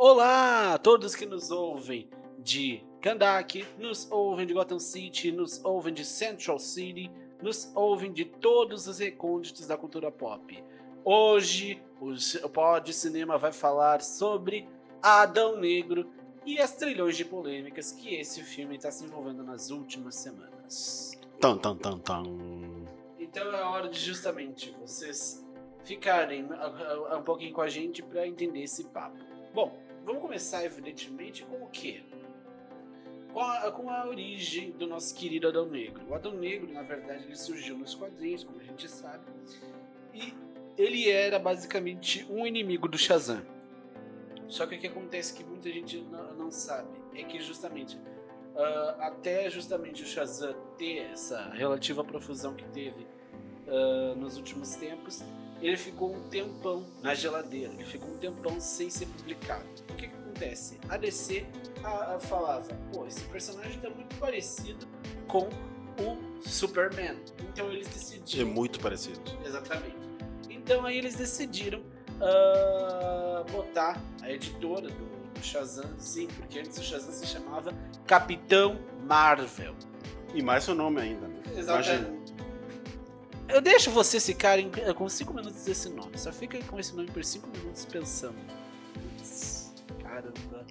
Olá a todos que nos ouvem de Kandak, nos ouvem de Gotham City, nos ouvem de Central City, nos ouvem de todos os recônditos da cultura pop. Hoje o Pod Cinema vai falar sobre Adão Negro e as trilhões de polêmicas que esse filme está se envolvendo nas últimas semanas. Tan, tan, tan, tan. Então é hora de justamente vocês ficarem um pouquinho com a gente para entender esse papo. Bom, vamos começar evidentemente com o quê? Com a, com a, origem do nosso querido Adão Negro. O Adão Negro, na verdade, ele surgiu nos quadrinhos, como a gente sabe, e ele era basicamente um inimigo do Shazam. Só que o que acontece que muita gente não, não sabe é que justamente uh, até justamente o Shazam ter essa relativa profusão que teve uh, nos últimos tempos, ele ficou um tempão na geladeira, ele ficou um tempão sem ser publicado. O que, que acontece? A DC a, a falava, pô, esse personagem está muito parecido com o Superman. Então eles decidiram. É muito parecido. Exatamente. Então aí eles decidiram uh, botar a editora do, do Shazam, sim, porque antes o Shazam se chamava Capitão Marvel. E mais seu nome ainda, né? Exatamente. Imagina. Eu deixo vocês ficarem com 5 minutos desse nome. Só fica com esse nome por 5 minutos pensando. Putz, caramba.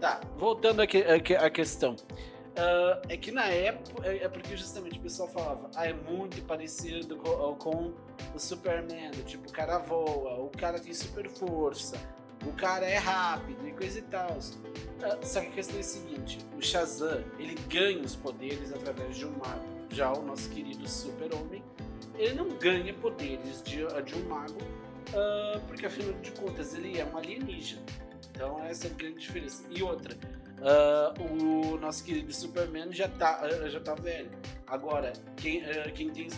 Tá, voltando à questão. Uh, é que na época, é, é porque justamente o pessoal falava, ah, é muito parecido com, com o Superman, tipo, o cara voa, o cara tem super força, o cara é rápido e coisa e tal. Uh, só que a questão é a seguinte, o Shazam, ele ganha os poderes através de um mago. Já o nosso querido Super-Homem, ele não ganha poderes de, de um mago, uh, porque afinal de contas ele é um alienígena. Então essa é a grande diferença. E outra, uh, o nosso querido Superman já tá, já tá velho. Agora, quem, uh, quem tem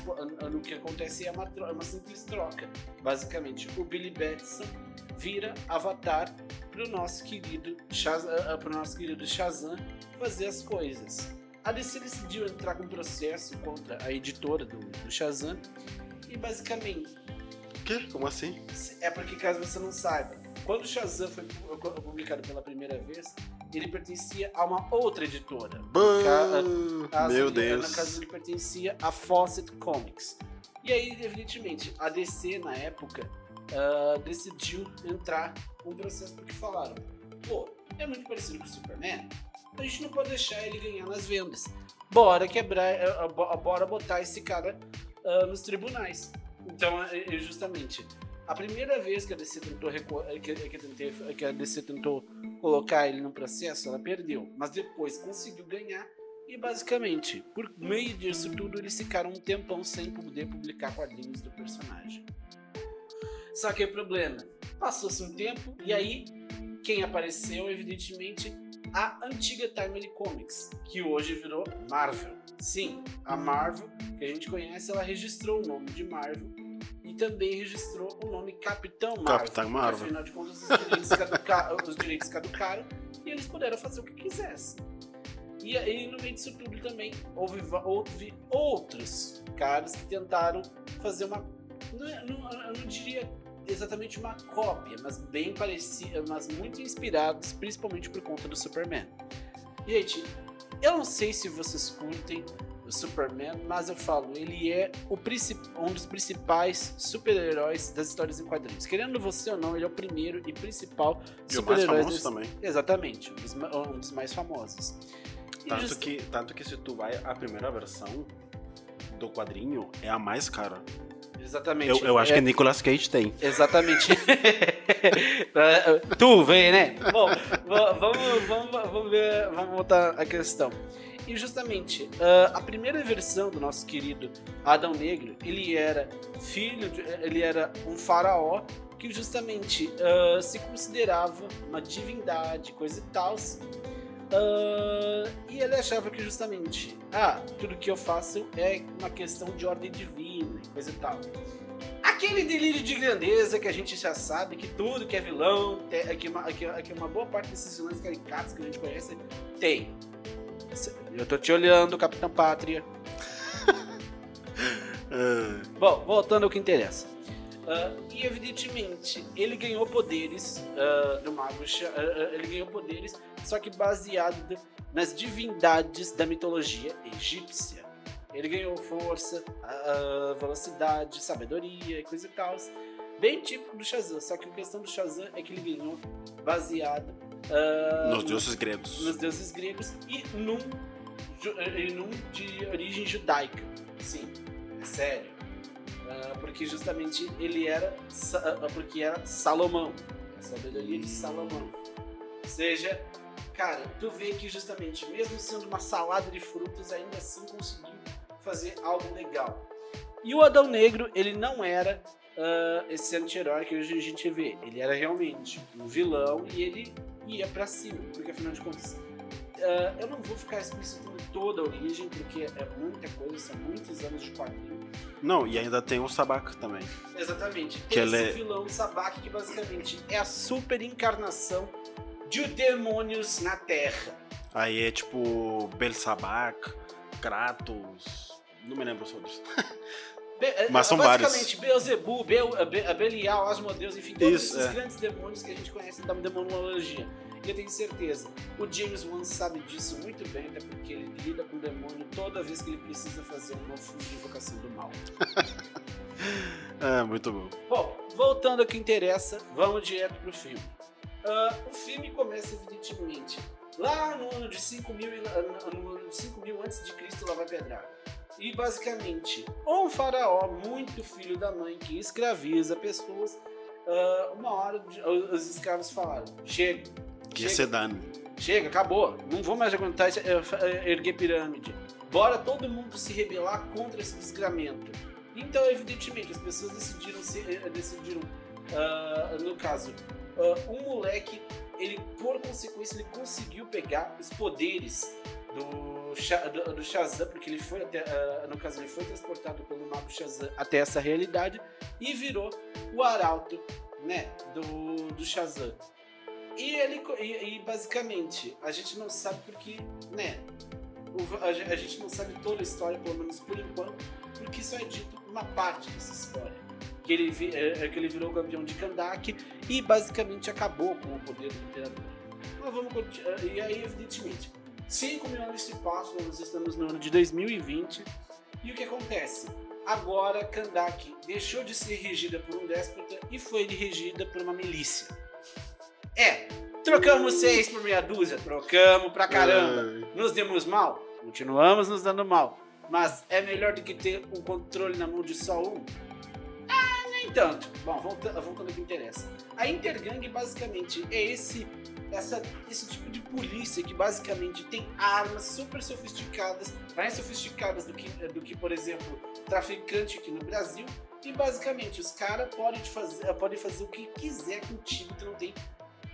no que acontece é uma, é uma simples troca. Basicamente, o Billy Batson vira Avatar pro nosso querido Shazam, pro nosso querido Shazam fazer as coisas. A DC decidiu entrar com um processo contra a editora do, do Shazam e basicamente. Que? Como assim? É porque caso você não saiba, quando o Shazam foi publicado pela primeira vez, ele pertencia a uma outra editora. Caso, Meu Deus. No caso, ele pertencia a Fawcett Comics. E aí, evidentemente, a DC, na época, uh, decidiu entrar com um processo porque falaram: pô, é muito parecido com o Superman, a gente não pode deixar ele ganhar nas vendas. Bora quebrar, uh, bora botar esse cara uh, nos tribunais. Então, é, é justamente, a primeira vez que a DC tentou, que, que, que a DC tentou colocar ele no processo, ela perdeu. Mas depois conseguiu ganhar e basicamente, por meio disso tudo, eles ficaram um tempão sem poder publicar quadrinhos do personagem. Só que o problema, passou-se um tempo e aí quem apareceu, evidentemente, a antiga Timely Comics, que hoje virou Marvel. Sim, a Marvel, que a gente conhece, ela registrou o nome de Marvel também registrou o nome Capitão Marvel. Capitão Marvel. afinal de contas, os direitos, caduca... os direitos caducaram e eles puderam fazer o que quisessem. E aí, no meio disso tudo também, houve, houve outros caras que tentaram fazer uma. Não, é, não, eu não diria exatamente uma cópia, mas bem parecida, mas muito inspirados, principalmente por conta do Superman. Gente, eu não sei se vocês curtem o Superman, mas eu falo, ele é o um dos principais super-heróis das histórias em quadrinhos. Querendo você ou não, ele é o primeiro e principal super-herói. Mais também. Exatamente, um dos, um dos mais famosos. Tanto, just... que, tanto que se tu vai a primeira versão do quadrinho, é a mais cara. Exatamente. Eu, eu acho é... que Nicolas Cage tem. Exatamente. tu vem, né? Bom, vamos, vamos, vamos ver, vamos voltar à questão. E justamente, uh, a primeira versão do nosso querido Adão Negro, ele era filho, de, ele era um faraó que justamente uh, se considerava uma divindade, coisa e tal. Uh, e ele achava que justamente, ah, tudo que eu faço é uma questão de ordem divina, coisa e tal. Aquele delírio de grandeza que a gente já sabe que tudo que é vilão, que uma, que, que uma boa parte desses vilões caricatos que a gente conhece tem. Eu tô te olhando, Capitão Pátria. Bom, voltando ao que interessa. Uh, e evidentemente ele ganhou poderes uh, do mago, uh, ele ganhou poderes, só que baseado nas divindades da mitologia egípcia. Ele ganhou força, velocidade, sabedoria e coisa e tal. Bem típico do Shazam, só que a questão do Shazam é que ele ganhou baseado Nos deuses gregos. nos deuses gregos e num, e num de origem judaica. Sim, é sério. Ah, porque justamente ele era Sa- ah, porque era Salomão, a sabedoria de Salomão. Ou seja, cara, tu vê que justamente mesmo sendo uma salada de frutas, ainda assim conseguiu fazer algo legal. E o Adão Negro, ele não era ah, esse anti-herói que hoje a gente vê. Ele era realmente um vilão e ele ia pra cima, porque afinal de contas. ah, eu não vou ficar explicitando toda a origem, porque é muita coisa, são muitos anos de quadrinho. Não, e ainda tem o Sabak também. Exatamente. Que Tem ele esse é- vilão Sabak que basicamente é a super encarnação de demônios na Terra. Aí é tipo Belsabac, Kratos. Não me lembro os outros. Be- é, Mas são basicamente, Beelzebub, Bel, Be- Belial, Asmodeus, enfim, todos Isso, esses é. grandes demônios que a gente conhece da demonologia. E eu tenho certeza, o James Wan sabe disso muito bem, até porque ele lida com o demônio toda vez que ele precisa fazer um novo filme de invocação do mal. É, muito bom. Bom, voltando ao que interessa, vamos direto pro filme. Ah, o filme começa, evidentemente, lá no ano de 5 mil, e- ah, no ano de 5 mil antes de Cristo, lá vai pedrada. E basicamente, um faraó muito filho da mãe que escraviza pessoas. ah, uma hora os escravos falaram: chega, Chega, acabou, não vou mais aguentar esse- erguer pirâmide. Bora todo mundo se rebelar contra esse desgramento. Então, evidentemente, as pessoas decidiram, se, eh, decidiram ah, no caso, ah, um moleque, ele por consequência, ele conseguiu pegar os poderes do, do, do Shazam, porque ele foi até, ah, no caso, ele foi transportado pelo mago Shazam até essa realidade e virou o arauto, né, do, do Shazam. E ele e, e, basicamente a gente não sabe porque, né? a, a gente não sabe toda a história, pelo menos por enquanto, porque só é dito uma parte dessa história. Que ele, é, é que ele virou campeão de Kandak e basicamente acabou com o poder do imperador. Mas vamos continuar. E aí, evidentemente, 5 mil anos se passam, nós estamos no ano de 2020. E o que acontece? Agora Kandak deixou de ser regida por um déspota e foi regida por uma milícia. É, trocamos seis por meia dúzia, trocamos pra caramba. Nos demos mal? Continuamos nos dando mal. Mas é melhor do que ter o controle na mão de só um? Ah, nem tanto. Bom, voltando, voltando ao que interessa. A Intergang basicamente é esse, essa, esse tipo de polícia que basicamente tem armas super sofisticadas, mais sofisticadas do que, do que por exemplo, traficante aqui no Brasil. E basicamente os caras podem fazer, podem fazer o que quiser contigo, tu não tem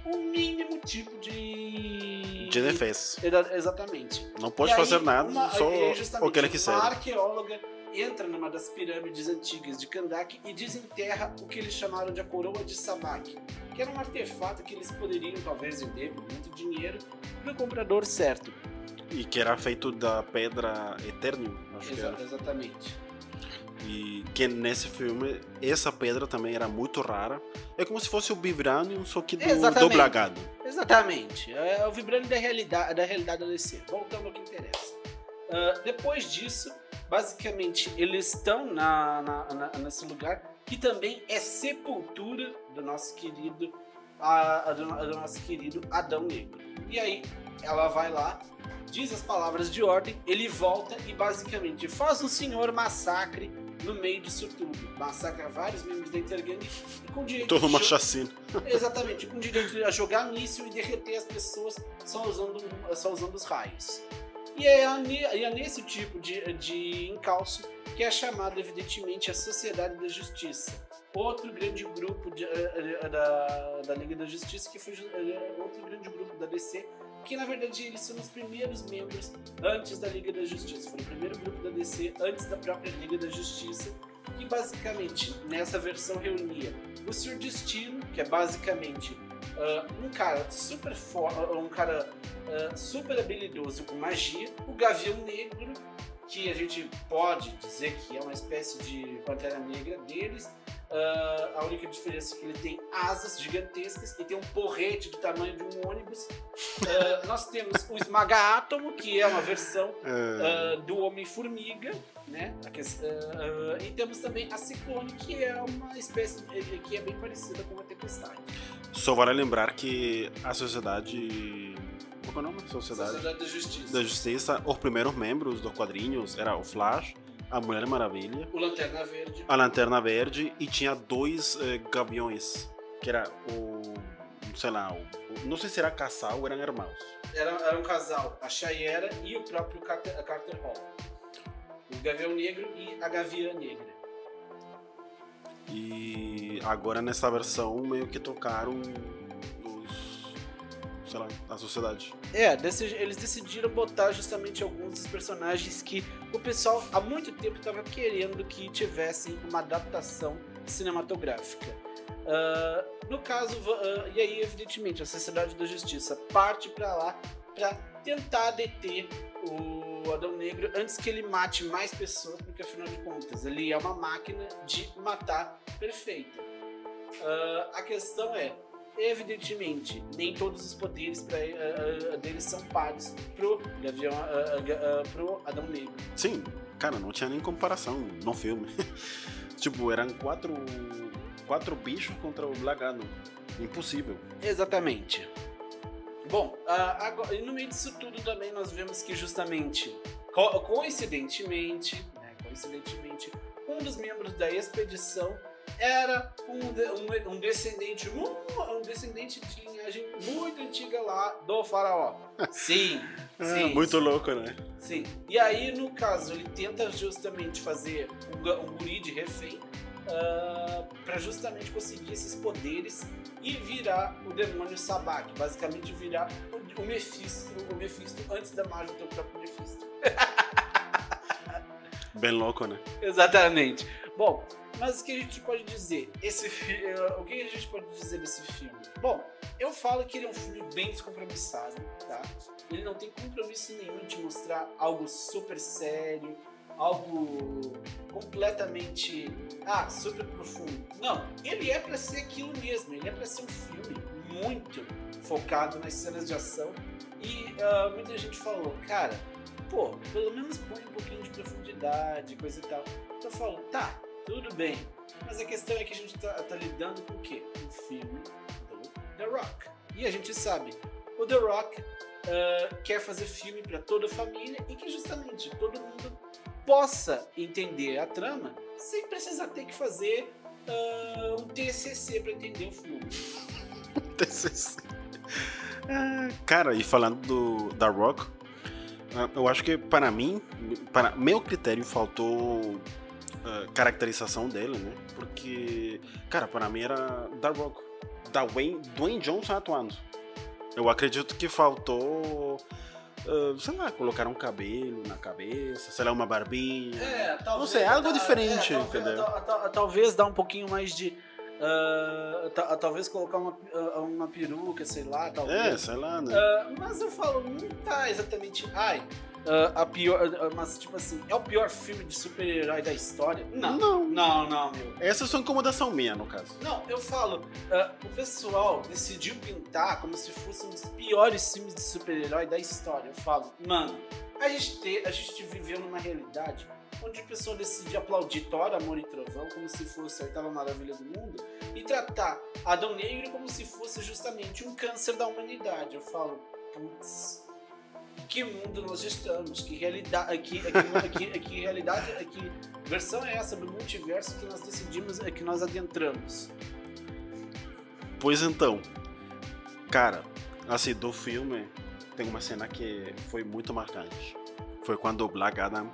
o mínimo tipo de. De defesa. Exa- Exatamente. Não pode E aí, fazer nada, uma- só aí, justamente, o que ele quiser. Uma arqueóloga entra numa das pirâmides antigas de Kandak e desenterra o que eles chamaram de a coroa de Sabak, que era um artefato que eles poderiam talvez vender por muito dinheiro para o comprador certo. E que era feito da pedra Eternium, acho que Exa- era. exatamente. E que nesse filme, essa pedra também era muito rara. É como se fosse o Vibranium, só que do Exatamente. dobragado. Exatamente. É o vibrante da realidade, da realidade da DC. Voltando ao que interessa. Ah, depois disso, basicamente, eles estão na, na- na- nesse lugar que também é sepultura do nosso querido, a, a do, a do nosso querido Adão Negro. E aí, ela vai lá, diz as palavras de ordem, ele volta e basicamente faz um senhor massacre no meio disso tudo. Massacra vários membros da Intergang e com direito Toda uma chacina. Exatamente, com direito a jogar míssil e derreter as pessoas só usando, só usando os raios. E é, e é nesse tipo de, de encalço que é chamado, evidentemente, a Sociedade da Justiça. Outro grande grupo de- eh, eh, da, da Liga da Justiça, que foi eh, outro grande grupo da DC, que na verdade eles são os primeiros membros antes da Liga da Justiça. Foi o primeiro grupo da DC antes da própria Liga da Justiça, que basicamente nessa versão reunia o Sr. Destino, que é basicamente ah, um cara super forte, um cara ah, super habilidoso com magia, o Gavião Negro, que a gente pode dizer que é uma espécie de Pantera Negra deles, Ah, a única diferença é que ele tem asas gigantescas e tem um porrete do tamanho de um ônibus. Ah, nós temos o Esmaga-Átomo, que é uma versão É, ah, do Homem-Formiga, né? Ah, e temos também a Ciclone, que é uma espécie de- que é bem parecida com a Tempestade. Só vale lembrar que a sociedade. Qual é o nome? Sociedade Sociedade da Justiça. da Justiça, os primeiros membros dos quadrinhos era o Flash, a Mulher Maravilha, O Lanterna Verde. a Lanterna Verde e tinha dois eh, gaviões, que era o. sei lá, o, não sei se era casal ou eram irmãos. Era, era um casal, a Chayera e o próprio Carter, a Carter Hall. O Gavião Negro e a Gaviã Negra. E agora nessa versão meio que tocaram. Sei lá, a sociedade. É, eles decidiram botar justamente alguns dos personagens que o pessoal há muito tempo estava querendo que tivessem uma adaptação cinematográfica. Ah, no caso, ah, e aí, evidentemente, a Sociedade da Justiça parte para lá para tentar deter o Adão Negro antes que ele mate mais pessoas, porque afinal de contas ele é uma máquina de matar perfeita. Ah, a questão é, evidentemente, nem todos os poderes pra, ah, deles são pares pro Gavião, ga- ah, pro Adão Negro. Sim, cara, não tinha nem comparação no filme. tipo, eram quatro. quatro bichos contra o Black Adam. Impossível. Exatamente. Bom, agora, e no meio disso tudo também nós vemos que justamente, co- coincidentemente, né, coincidentemente, um dos membros da expedição era um, um- um descendente, um descendente de linhagem muito antiga lá do faraó. Sim, Ah, sim. muito louco, né? Sim. E aí, no caso, ele tenta justamente fazer um, um guri de refém para justamente conseguir esses poderes e virar o demônio Sabak. Basicamente, virar o, o Mephisto, o Mephisto antes da magia do próprio Mephisto. Bem louco, né? Exatamente. Bom, mas o que a gente pode dizer? Esse eh, o que a gente pode dizer desse filme? Bom, eu falo que ele é um filme bem descompromissado, tá? Ele não tem compromisso nenhum de mostrar algo super sério, algo completamente ah, super profundo. Não, ele é pra ser aquilo mesmo, ele é pra ser um filme muito focado nas cenas de ação e ah, muita gente falou, cara, pô, pelo menos põe um pouquinho de profundidade, coisa e tal. Eu falo, tá, tudo bem. Mas a questão é que a gente tá, tá lidando com o quê? Um filme do The Rock. E a gente sabe, o The Rock ah, quer fazer filme para toda a família e que justamente todo mundo possa entender a trama sem precisar ter que fazer ah, um TCC para entender o filme. TCC. Ah, Cara, e falando do, da Rock, ah, eu acho que para mim, para meu critério, faltou caracterização dele, né? Porque, cara, para mim era da Rock, da Wayne, Dwayne Johnson atuando. Eu acredito que faltou, ah, sei lá, colocar um cabelo na cabeça, sei lá, uma barbinha. É, talvez. Não sei, algo diferente, talvez, entendeu? ta- ta- talvez dar um pouquinho mais de. Ta- talvez colocar uma, ah, uma peruca, sei lá, É, talvez. sei lá, né? Ah, mas eu falo, não tá exatamente. Ai, ah, a pior. mas, tipo assim, é o pior filme de super-herói da história? Não. Não. Não, não, meu. Essa é só incomodação minha, no caso. Não, eu falo, o pessoal decidiu pintar como se fosse um dos piores filmes de super-herói da história. Eu falo, mano, a gente, te- a gente viveu numa realidade onde a pessoa decidia aplaudir Thor, Amor e Trovão como se fosse a oitava maravilha do mundo e tratar Adão Negro como se fosse justamente um câncer da humanidade. Eu falo, putz, que mundo nós estamos? Que realidade, que, que, que, que realidade, que versão é essa do multiverso que nós decidimos, que nós adentramos? Pois então, cara, assim, do filme tem uma cena que foi muito marcante. Foi quando o Black Adam,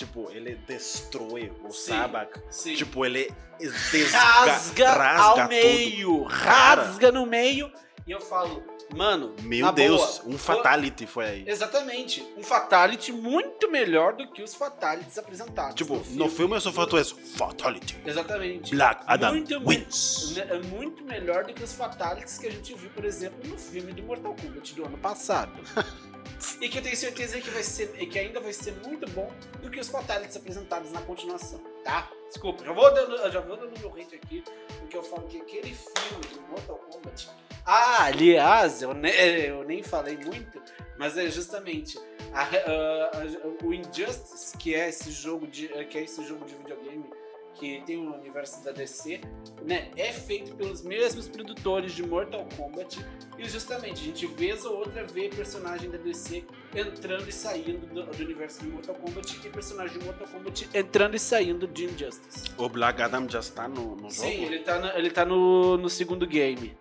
tipo, ele destrói o Sim, Sabak. Sim. Tipo, ele desga- rasga, rasga ao tudo. meio, Cara. rasga no meio. E eu falo, mano, Meu Deus, boa, um fatality foi aí. Exatamente, um fatality muito melhor do que os fatalities apresentados. Tipo, no filme eu só faltou isso. Fatality. Exatamente. Black Adam Muito, wins. É muito melhor do que os fatalities que a gente viu, por exemplo, no filme do Mortal Kombat do ano passado. e que eu tenho certeza que vai ser, que ainda vai ser muito bom do que os fatalities apresentados na continuação, tá? Desculpa, já vou dando, já vou dando meu hate aqui, porque eu falo que aquele filme de Mortal Kombat. Ah, aliás, eu, ne, eu nem falei muito, mas é justamente a, a, a, o Injustice, que é esse jogo de, que é esse jogo de videogame que tem o universo da DC, né, é feito pelos mesmos produtores de Mortal Kombat e justamente a gente vez ou outra vê personagem da DC entrando e saindo do, do universo de Mortal Kombat e personagem de Mortal Kombat entrando e saindo de Injustice. O Black Adam já está no, no jogo? Sim, ele está no, ele tá no, no segundo game.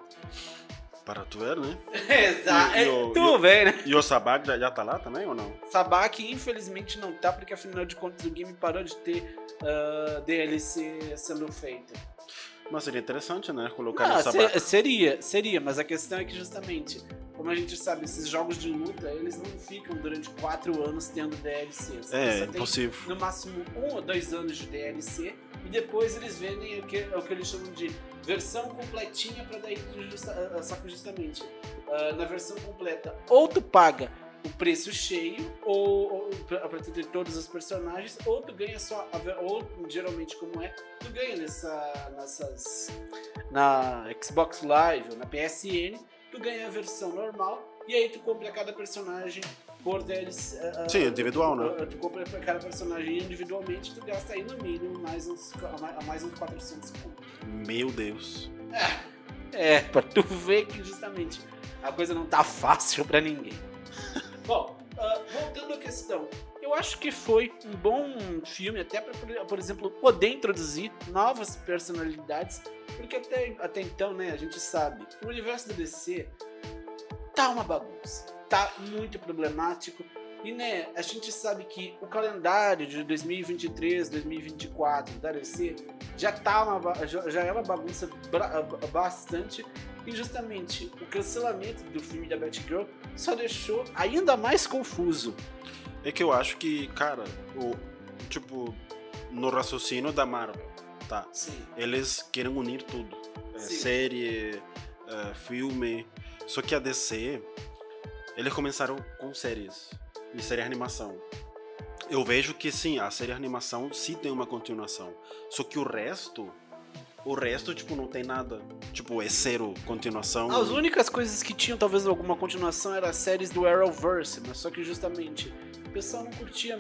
Para tu ver, né? Exato. E- e o- tu e vê, né? E o Sabag já, já tá lá também ou não? Sabak, infelizmente, não tá, porque afinal de contas o game parou de ter ah, DLC sendo feito. Mas seria interessante, né? Colocar Ah, o Sabag. se- seria, seria, mas a questão é que justamente, como a gente sabe, esses jogos de luta, eles não ficam durante quatro anos tendo DLCs. Eles É, impossível. no máximo um ou dois anos de DLC e depois eles vendem o que, o que eles chamam de versão completinha para daí justa, ah, só que justamente. Ah, na versão completa ou tu paga o preço cheio ou, ou tu ter todos os personagens ou tu ganha só a ou geralmente como é tu ganha nessa nessas na Xbox Live ou na PSN tu ganha a versão normal e aí tu compra cada personagem por DLC ah, Sim, individual, né? Tu compra pra cada personagem individualmente, tu gasta aí no mínimo mais uns, mais uns 400 pontos. Meu Deus. É, pra tu ver que justamente a coisa não tá fácil pra ninguém. Bom, ah, voltando à questão, eu acho que foi um bom filme até pra, por- exemplo, poder introduzir novas personalidades, porque até, até então, né, a gente sabe, o universo da DC tá uma bagunça, tá muito problemático. E né, a gente sabe que o calendário de 2023, 2024 da DC já tá uma, já, já é uma bagunça bastante e justamente o cancelamento do filme da Batgirl só deixou ainda mais confuso. É que eu acho que, cara, o tipo no raciocínio da Marvel, tá? Sim. Eles querem unir tudo. É, série, é, filme. Só que a DC, eles começaram com séries e série animação. Eu vejo que sim, a série animação sim tem uma continuação. Só que o resto, o resto tipo não tem nada. Tipo, é zero continuação. As únicas coisas que tinham talvez alguma continuação eram as séries do Arrowverse, mas só que justamente o pessoal não curtia,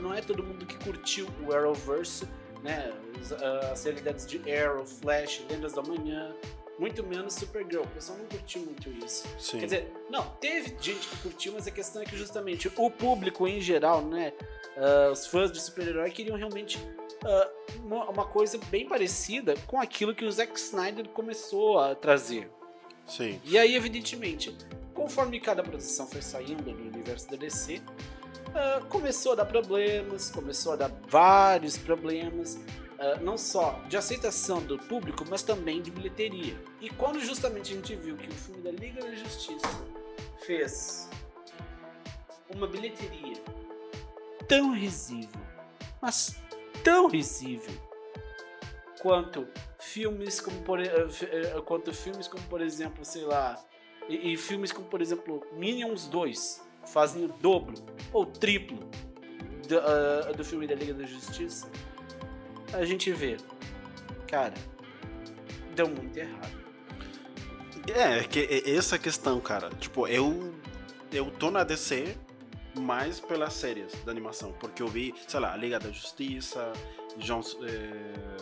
não é todo mundo que curtiu o Arrowverse, né? Os, ah, As realidades de Arrow, Flash, Lendas da Manhã, muito menos Supergirl. O pessoal não curtiu muito isso. Sim. Quer dizer, não, teve gente que curtiu, mas a questão é que justamente o público em geral, né? ah, os fãs de super-herói queriam realmente ah, uma, uma coisa bem parecida com aquilo que o Zack Snyder começou a trazer. Sim. E aí, evidentemente, conforme cada produção foi saindo do universo da DC, ah, começou a dar problemas, começou a dar vários problemas, ah, não só de aceitação do público, mas também de bilheteria. E quando justamente a gente viu que o filme da Liga da Justiça fez uma bilheteria tão risível, mas tão risível, quanto filmes como por, eh, eh, quanto filmes como por exemplo, sei lá, e, e filmes como por exemplo Minions 2 fazem o dobro ou triplo do, ah, do filme da Liga da Justiça, a gente vê, cara, deu muito errado. É, que é essa a questão, cara. Tipo, eu eu tô na DC mais pelas séries da animação, porque eu vi, sei lá, a Liga da Justiça, eh,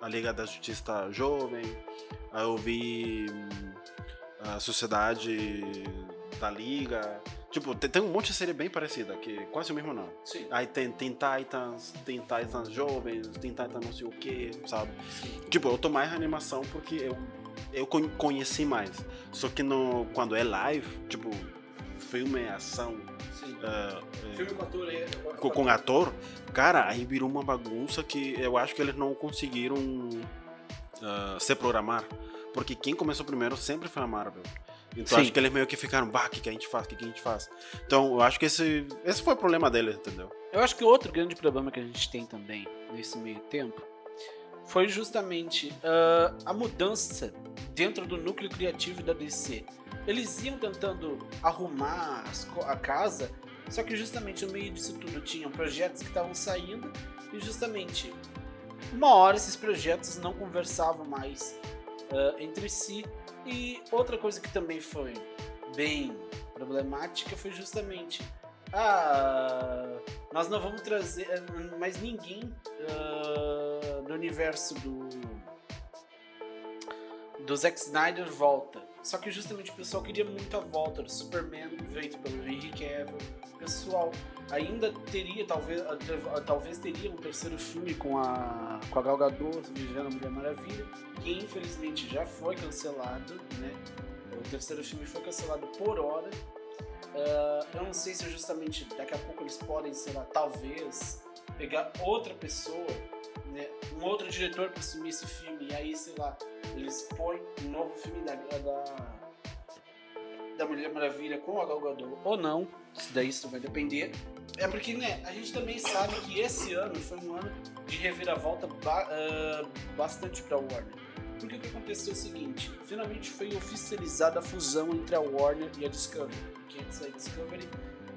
a Liga da Justiça Jovem, eu vi hum, a Sociedade da Liga. Tipo, tem, tem um monte de série bem parecida, que é quase o mesmo nome. Sim. Aí tem, tem Titans, tem Titans jovens, tem Titans não sei o que, sabe? Tipo, eu tô mais animação porque eu, eu con- conheci mais. Só que no, quando é live, tipo, filme, ação, Sim. ah, é, Filme com ator é- com, com ator, cara, aí virou uma bagunça que eu acho que eles não conseguiram ah, se programar. Porque quem começou primeiro sempre foi a Marvel. Então Sim. acho que eles meio que ficaram, bah, o que, que a gente faz, o que, que a gente faz. Então eu acho que esse, esse foi o problema deles, entendeu? Eu acho que outro grande problema que a gente tem também nesse meio tempo foi justamente ah, a mudança dentro do núcleo criativo da DC. Eles iam tentando arrumar a casa, só que justamente no meio disso tudo tinham projetos que estavam saindo e justamente uma hora esses projetos não conversavam mais uh, entre si. E outra coisa que também foi bem problemática foi justamente ah, nós não vamos trazer mais ninguém uh, do universo do do Zack Snyder volta. Só que justamente o pessoal queria muito a volta do Superman feito pelo Henry Cavill. O pessoal ainda teria, talvez, talvez teria um terceiro filme com a, com a Gal Gadot vivendo a Mulher Maravilha, que infelizmente já foi cancelado, né? O terceiro filme foi cancelado por hora. Uh, eu não sei se justamente daqui a pouco eles podem, sei lá, talvez pegar outra pessoa né, um outro diretor para assumir esse filme, e aí, sei lá, eles põem um novo filme da, da, da Mulher Maravilha com a Gal Gadot ou não, isso daí isso vai depender. É porque, né, a gente também sabe que esse ano foi um ano de reviravolta ba uh, bastante para a Warner. Porque o que aconteceu é o seguinte, finalmente foi oficializada a fusão entre a Warner e a Discovery. Que antes a Discovery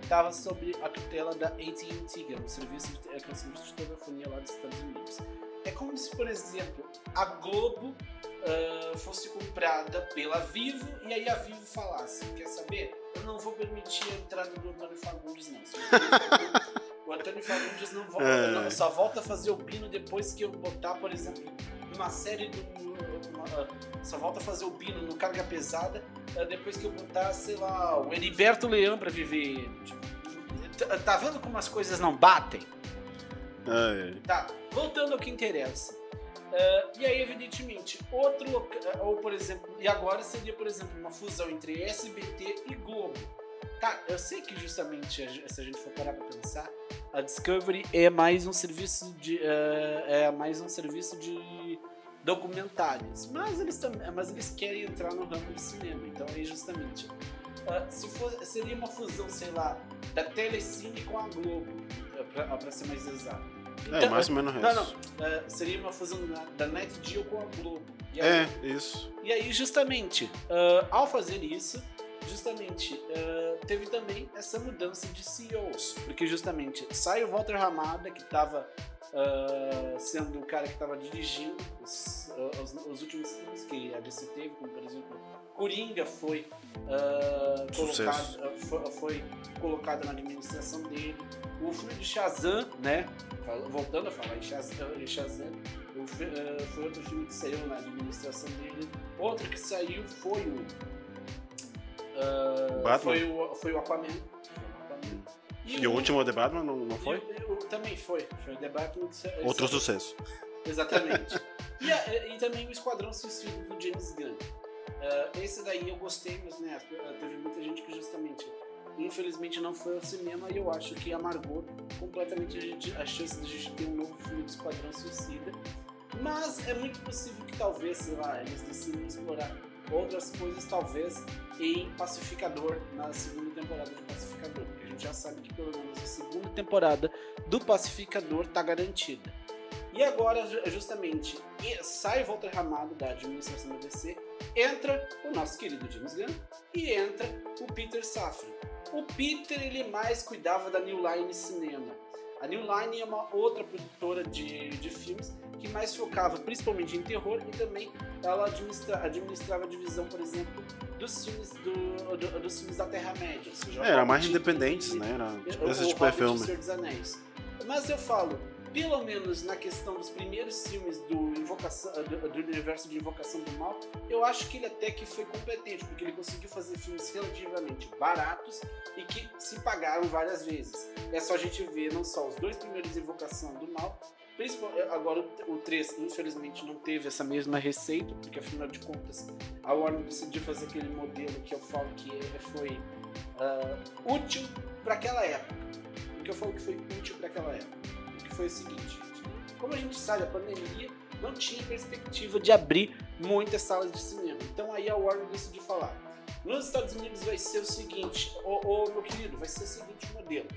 estava sob a tutela da AT&T, que é um serviço de, é um serviço de telefonia lá dos Estados Unidos. É como se, por exemplo, a Globo uh, fosse comprada pela Vivo e aí a Vivo falasse, quer saber? Eu não vou permitir a entrada do Antônio Fagundes, não. o Antônio Fagundes não, volta, é. não, só volta a fazer o Bino depois que eu botar, por exemplo, uma série do. Uma, só volta a fazer o Bino no Carga Pesada uh, depois que eu botar, sei lá, o Heriberto Leão pra viver. Tipo, tá, tá vendo como as coisas não batem? É. Tá, voltando ao que interessa. Uh, e aí, evidentemente, outro uh, ou por exemplo, e agora seria, por exemplo, uma fusão entre SBT e Globo. Tá, eu sei que justamente, se a gente for parar pra pensar, a Discovery é mais um serviço de. Uh, é mais um serviço de documentários. Mas eles, também, mas eles querem entrar no ramo do cinema. Então aí justamente. se for, seria uma fusão, sei lá, da Telecine com a Globo, para ser mais exato. É, então, mais ou menos isso. Não, não. É, seria uma fusão da NetGeo com a Globo. Aí, é, isso. E aí, justamente, uh, ao fazer isso, justamente, uh, teve também essa mudança de CEOs. Porque, justamente, sai o Walter Ramada, que estava uh, sendo o cara que estava dirigindo os, os, os, últimos filmes que a DC teve, como, por exemplo, Coringa foi, colocado, foi, foi colocado na administração dele. O filme de Shazam, né? Voltando a falar em Shazam, em Shazam eh, foi outro filme que saiu na administração dele. Outro que saiu foi o. Uh, foi, o foi o Aquaman. E, e o, último The Batman não, não foi? E, também foi. Foi o The Batman. Outro sucesso. Exatamente. e, a, e, também o Esquadrão Suicida do James Gunn. Uh, esse daí eu gostei, mas né, teve muita gente que justamente infelizmente não foi ao cinema e eu acho que amargou completamente a, gente, a chance de a gente ter um novo filme de Esquadrão Suicida. Mas é muito possível que talvez, sei lá, eles decidam explorar outras coisas, talvez em Pacificador, na segunda temporada de Pacificador, gente já sabe que pelo menos a segunda temporada do Pacificador está garantida. E agora, justamente, sai Walter Ramado da administração da DC, entra o nosso querido James Gunn e entra o Peter Safran. O Peter ele mais cuidava da New Line Cinema. A New Line é uma outra produtora de, de filmes que mais focava principalmente em terror e também ela administra, administrava a divisão, por exemplo, dos filmes, do, do, dos filmes da Terra-média. É, era mais independentes, né? Era tipo, esse tipo de filme. Mas eu falo, pelo menos na questão dos primeiros filmes do, Invocação, do, do, universo de Invocação do Mal, eu acho que ele até que foi competente, porque ele conseguiu fazer filmes relativamente baratos e que se pagaram várias vezes. É só a gente ver não só os dois primeiros Invocação do Mal, agora o 3 infelizmente não teve essa mesma receita, porque afinal de contas a Warner decidiu fazer aquele modelo que eu falo que é, foi uh, útil para aquela época. Porque eu falo que foi útil para aquela época foi o seguinte, gente. Como a gente sabe, a pandemia não tinha perspectiva de abrir muitas salas de cinema. Então aí a Warner decidiu falar. Nos Estados Unidos vai ser o seguinte, ô meu querido, vai ser o seguinte modelo.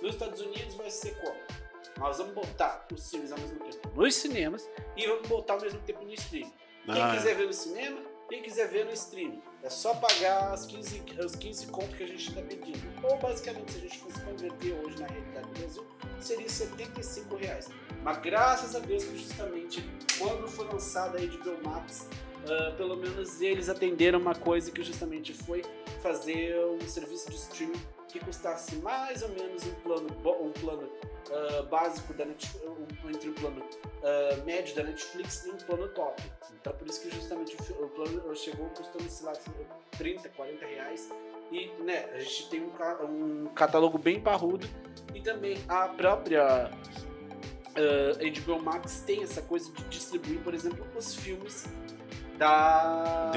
Nos Estados Unidos vai ser como? Nós vamos botar os filmes ao mesmo tempo nos cinemas e vamos botar ao mesmo tempo no streaming. Quem ah, quiser é. ver no cinema, quem quiser ver no streaming. É só pagar as 15, os 15 contos que a gente está pedindo. Ou basicamente, se a gente fosse converter hoje na realidade do Brasil, seria 75 reais. Mas graças a Deus que justamente quando foi lançada a HBO Max, uh, pelo menos eles atenderam uma coisa que justamente foi fazer um serviço de streaming que custasse mais ou menos um plano, um plano uh, básico da Netflix, entre um plano uh, médio da Netflix e um plano top. Então por isso que justamente o plano chegou custando, sei lá, 30, 40 reais. E né, a gente tem um, um catálogo bem parrudo e também a própria uh, HBO Max tem essa coisa de distribuir, por exemplo, os filmes da.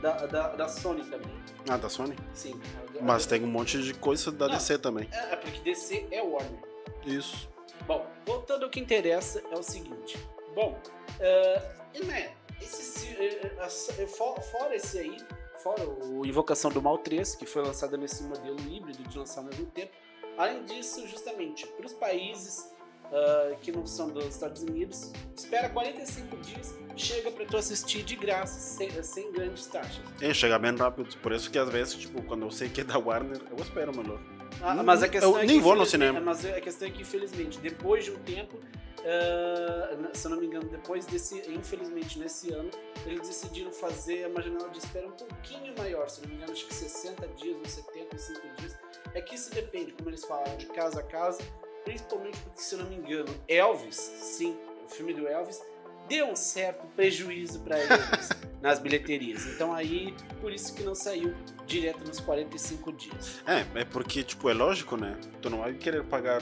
Da, da, da Sony também. Ah, da Sony? Sim. Mas tem um monte de coisa da Não, DC também. É, é, porque DC é Warner. Isso. Bom, voltando ao que interessa, é o seguinte. Bom, uh, né, esse, uh, uh, fora esse aí, fora o Invocação do Mal 3, que foi lançado nesse modelo híbrido de lançar ao mesmo tempo, além disso, justamente, para os países uh, que não são dos Estados Unidos, espera 45 dias, chega para tu assistir de graça, sem, sem grandes taxas. É, chega bem rápido, por isso que às vezes, tipo, quando eu sei que é da Warner, eu espero melhor. Ah, mas a questão eu é nem vou no cinema. Mas a questão é que, infelizmente, depois de um tempo, uh, se eu não me engano, depois desse, infelizmente, nesse ano, eles decidiram fazer uma janela de espera um pouquinho maior, se não me engano, acho que 60 dias ou 75 dias. É que isso depende, como eles falaram, de casa a casa, principalmente porque, se eu não me engano, Elvis, sim, o filme do Elvis, deu um certo prejuízo para eles nas bilheterias. Então aí, por isso que não saiu direto nos 45 dias. É, é porque, tipo, é lógico, né? Tu não vai querer pagar,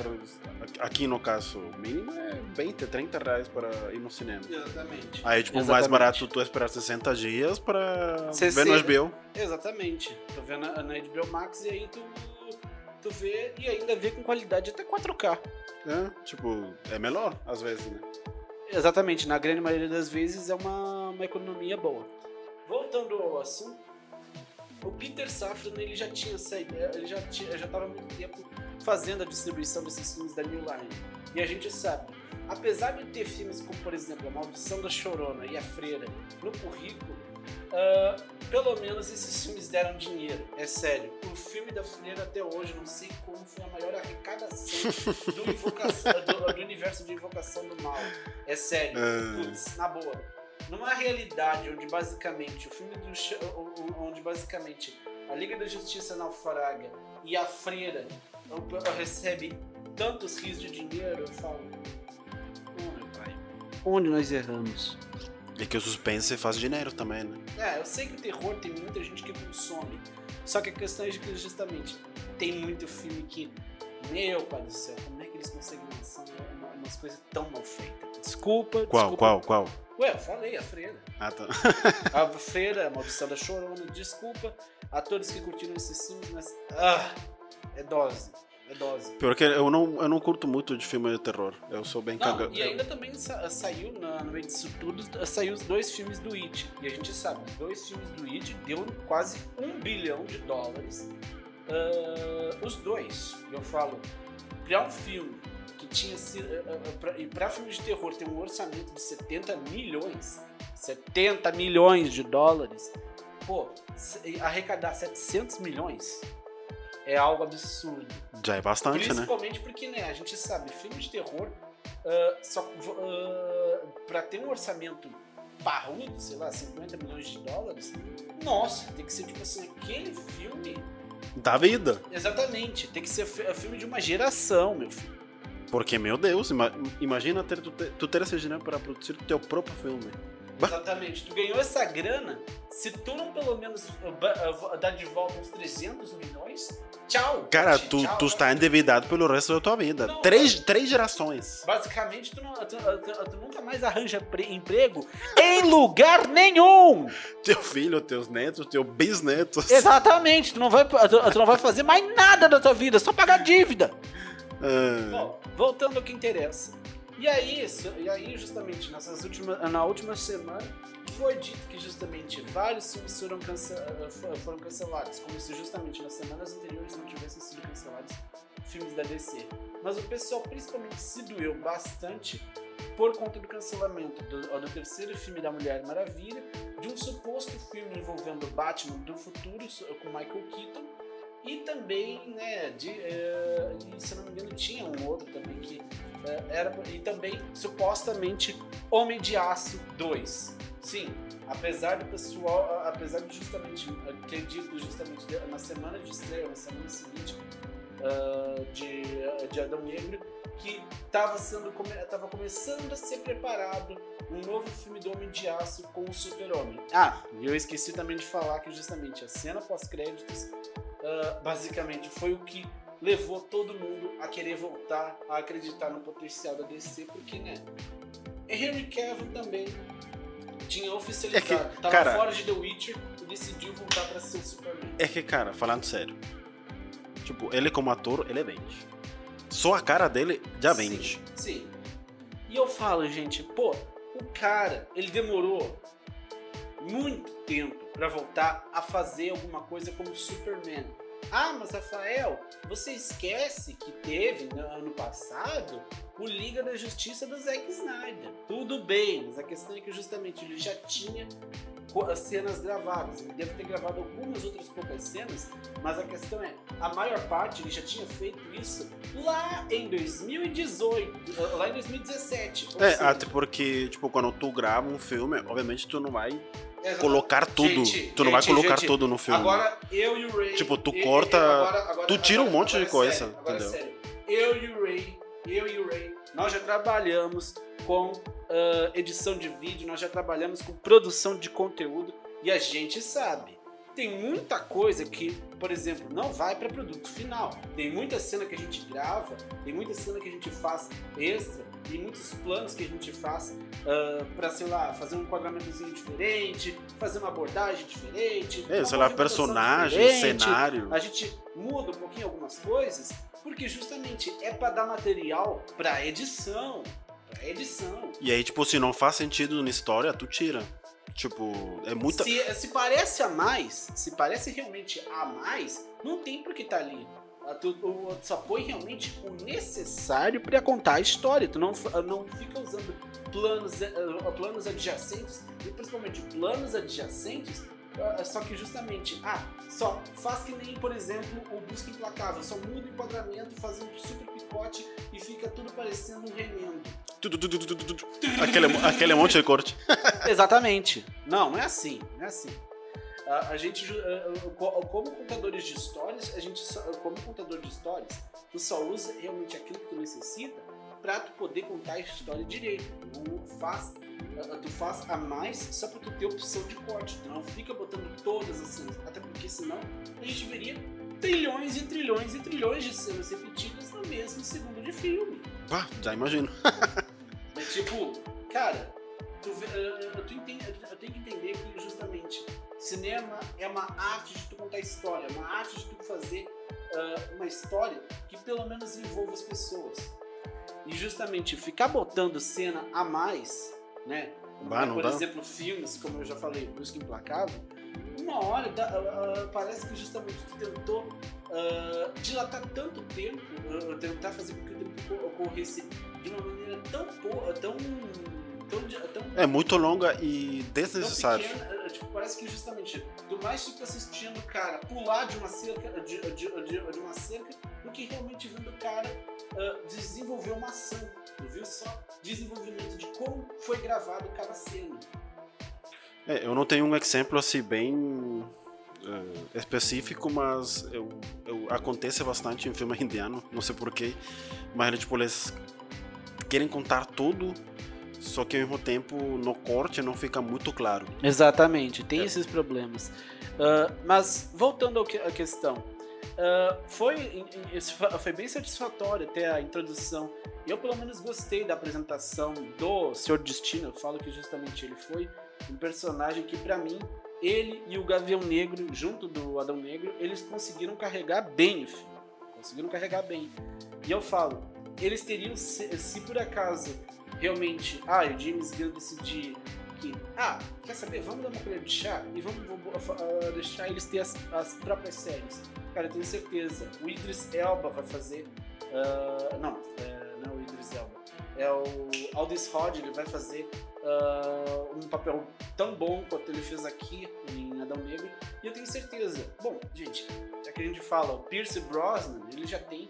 aqui no caso, o mínimo é 20, 30 reais para ir no cinema. Exatamente. Aí, tipo, Exatamente. mais barato tu esperar 60 dias para ver no HBO. Exatamente. Tu vê na, na HBO Max e aí tu tu vê e ainda vê com qualidade até 4K. É, tipo, é melhor às vezes, né? Exatamente, na grande maioria das vezes é uma, uma economia boa. Voltando ao assunto, o Peter Safran ele já tinha essa ideia, ele já tinha, já estava muito tempo fazendo a distribuição desses filmes da New Line. E a gente sabe, apesar de ter filmes como, por exemplo, A Maldição da Chorona e A Freira no currículo, Uh, pelo menos esses filmes deram dinheiro, é sério. O filme da Freira até hoje, não sei como foi a maior arrecadação do, invocação, do, do, universo de Invocação do Mal. É sério, uh. putz, na boa. Numa realidade onde basicamente o filme do onde basicamente a Liga da Justiça naufraga e a Freira recebe tantos rios de dinheiro, eu falo, oh meu pai, onde nós erramos? E que o suspense faz dinheiro também, né? É, eu sei que o terror tem muita gente que consome. Só que a questão é que justamente tem muito filme que, meu pai do céu, como é que eles conseguem lançar umas coisas tão mal feitas? Desculpa, Qual, desculpa. qual, qual? Ué, eu falei, a Freira. Ah, tá. a Freira, a Maldição da Chorona, desculpa a todos que curtiram esses filmes, mas. Ah, é dose. É dose. Pior que eu não, eu não curto muito de filme de terror. Eu sou bem cagado. E ainda também sa saiu, na, no meio disso tudo, saiu os dois filmes do It. E a gente sabe, os dois filmes do It deu quase um bilhão de dólares. Uh, os dois, eu falo, criar um filme que tinha sido. Uh, pra, e pra filme de terror tem um orçamento de 70 milhões. 70 milhões de dólares. Pô, arrecadar 700 milhões é algo absurdo. Já é bastante, Principalmente né? Principalmente porque, né, a gente sabe, filme de terror, uh, só, uh, pra ter um orçamento parrudo, sei lá, 50 milhões de dólares, nossa, tem que ser tipo assim, aquele filme. Da vida. Exatamente, tem que ser filme de uma geração, meu filho. Porque, meu Deus, imagina ter, tu, ter, tu ter esse dinheiro para produzir o teu próprio filme. Exatamente. Tu ganhou essa grana, se tu não pelo menos uh, dar de volta uns 300 milhões, tchau. Cara, tu, tchau, tu está endividado pelo resto da tua vida. Não, três, três gerações. Basicamente, tu, não, tu, tu nunca mais arranja emprego em lugar nenhum. Teu filho, teus netos, teu bisnetos. Exatamente. Tu não vai, tu, não vai fazer mais nada da tua vida, só pagar dívida. Ah. Bom, voltando ao que interessa. E aí, e aí justamente nessas últimas, na última semana foi dito que justamente vários filmes foram, cance foram cancelados, como se justamente nas semanas anteriores não tivessem sido cancelados filmes da DC. Mas o pessoal principalmente se doeu bastante por conta do cancelamento do, do terceiro filme da Mulher Maravilha, de um suposto filme envolvendo Batman do futuro com Michael Keaton e também, né, de, e, se não me engano, tinha um outro também que uh, era. E também, supostamente, Homem de Aço 2. Sim, apesar do pessoal, apesar de justamente ter dito justamente na semana de estreia, na semana seguinte uh, de, de Adão Negro, que estava sendo tava começando a ser preparado um novo filme do Homem de Aço com o Super-Homem. Ah, e eu esqueci também de falar que justamente a cena pós-créditos uh, basicamente foi o que levou todo mundo a querer voltar a acreditar no potencial da DC, porque, né? Henry Cavill também tinha oficializado, é que, tava cara, fora de The Witcher e decidiu voltar para ser o Superman. É que, cara, falando sério, tipo, ele como ator, ele vende. Só a cara dele já vende. Sim, sim. E eu falo, gente, pô, o cara, ele demorou muito tempo para voltar a fazer alguma coisa como Superman. Ah, mas Rafael, você esquece que teve no ano passado o Liga da Justiça do Zack Snyder. Tudo bem, mas a questão é que justamente ele já tinha cenas gravadas. Ele deve ter gravado algumas outras poucas cenas, mas a questão é, a maior parte ele já tinha feito isso lá em 2018, lá em 2017. É, seja, até porque, tipo, quando tu grava um filme, obviamente tu não vai colocar tudo. Gente, tu não gente, vai colocar gente, tudo no filme. Agora eu e o Ray. Tipo, tu corta. agora, agora, tu tira um monte de coisa. Sério, entendeu? Sério. Eu e o Ray, eu e o Ray, nós já trabalhamos com uh, edição de vídeo, nós já trabalhamos com produção de conteúdo e a gente sabe. Tem muita coisa que, por exemplo, não vai para produto final. Tem muita cena que a gente grava, tem muita cena que a gente faz extra tem muitos planos que a gente faz uh, para, sei lá, fazer um enquadramentozinho diferente, fazer uma abordagem diferente. É, sei lá, personagem, cenário. A gente muda um pouquinho algumas coisas, porque justamente é para dar material para edição. Pra edição. E aí, tipo, se não faz sentido na história, tu tira. Tipo, é muita. Se, se parece a mais, se parece realmente a mais, não tem por que tá ali. Tu, tu, só põe realmente o necessário para contar a história. Tu não, não fica usando planos, eh, planos adjacentes, e principalmente planos adjacentes, só que justamente, ah, só faz que nem, por exemplo, o Busca Implacável, só muda o enquadramento, faz um super picote e fica tudo parecendo um remendo. Aquele, aquele monte de corte. Exatamente. Não, não é assim, não é assim. A, a gente, como contadores de histórias, a gente como contador de histórias, tu só usa realmente aquilo que tu necessita para tu poder contar a história direito. Tu faz, tu faz a mais só para tu ter opção de corte. Tu não fica botando todas as cenas, até porque senão a gente veria trilhões e trilhões e trilhões de cenas repetidas no mesmo segundo de filme. Bah, já imagino. é tipo, cara, tu, eu, tu entende, eu tenho que entender que justamente Cinema é uma arte de tu contar história, uma arte de tu fazer uh, uma história que pelo menos envolva as pessoas. E justamente ficar botando cena a mais, né? Bah, por dá. exemplo, filmes, como eu já falei, Busca Implacável, uma hora uh, uh, parece que justamente tu tentou dilatar tanto tempo, tentar fazer com que o tempo ocorresse de uma maneira tão, tão Tão, tão, é muito longa e desnecessária. É, tipo, parece que justamente do mais tipo assistindo o cara pular de uma cerca de, de, de, de uma cerca do que realmente vendo o cara uh, desenvolver uma ação. Tu viu só? Desenvolvimento de como foi gravado cada cena. É, eu não tenho um exemplo assim bem uh, específico, mas eu, eu, acontece bastante em filme indiano, não sei porquê, mas tipo, eles querem contar tudo só que ao mesmo tempo no corte não fica muito claro. Exatamente, tem é. esses problemas. Uh, mas voltando à questão, uh, foi, foi bem satisfatório até a introdução. Eu pelo menos gostei da apresentação do Senhor Destino. Eu falo que justamente ele foi um personagem que para mim ele e o Gavião Negro, junto do Adão Negro, eles conseguiram carregar bem o filme. Conseguiram carregar bem. E eu falo, eles teriam, se, se por acaso realmente, ah, o James Gunn decidir que, ah, quer saber, vamos dar uma colher de chá e vamos uh, deixar eles ter as, as, próprias séries. Cara, eu tenho certeza, o Idris Elba vai fazer, uh, não, uh, não é o Idris Elba, é o Aldis Rod, ele vai fazer uh, um papel tão bom quanto ele fez aqui em Adão Negro. E eu tenho certeza. Bom, gente, já que a gente fala, o Pierce Brosnan, ele já tem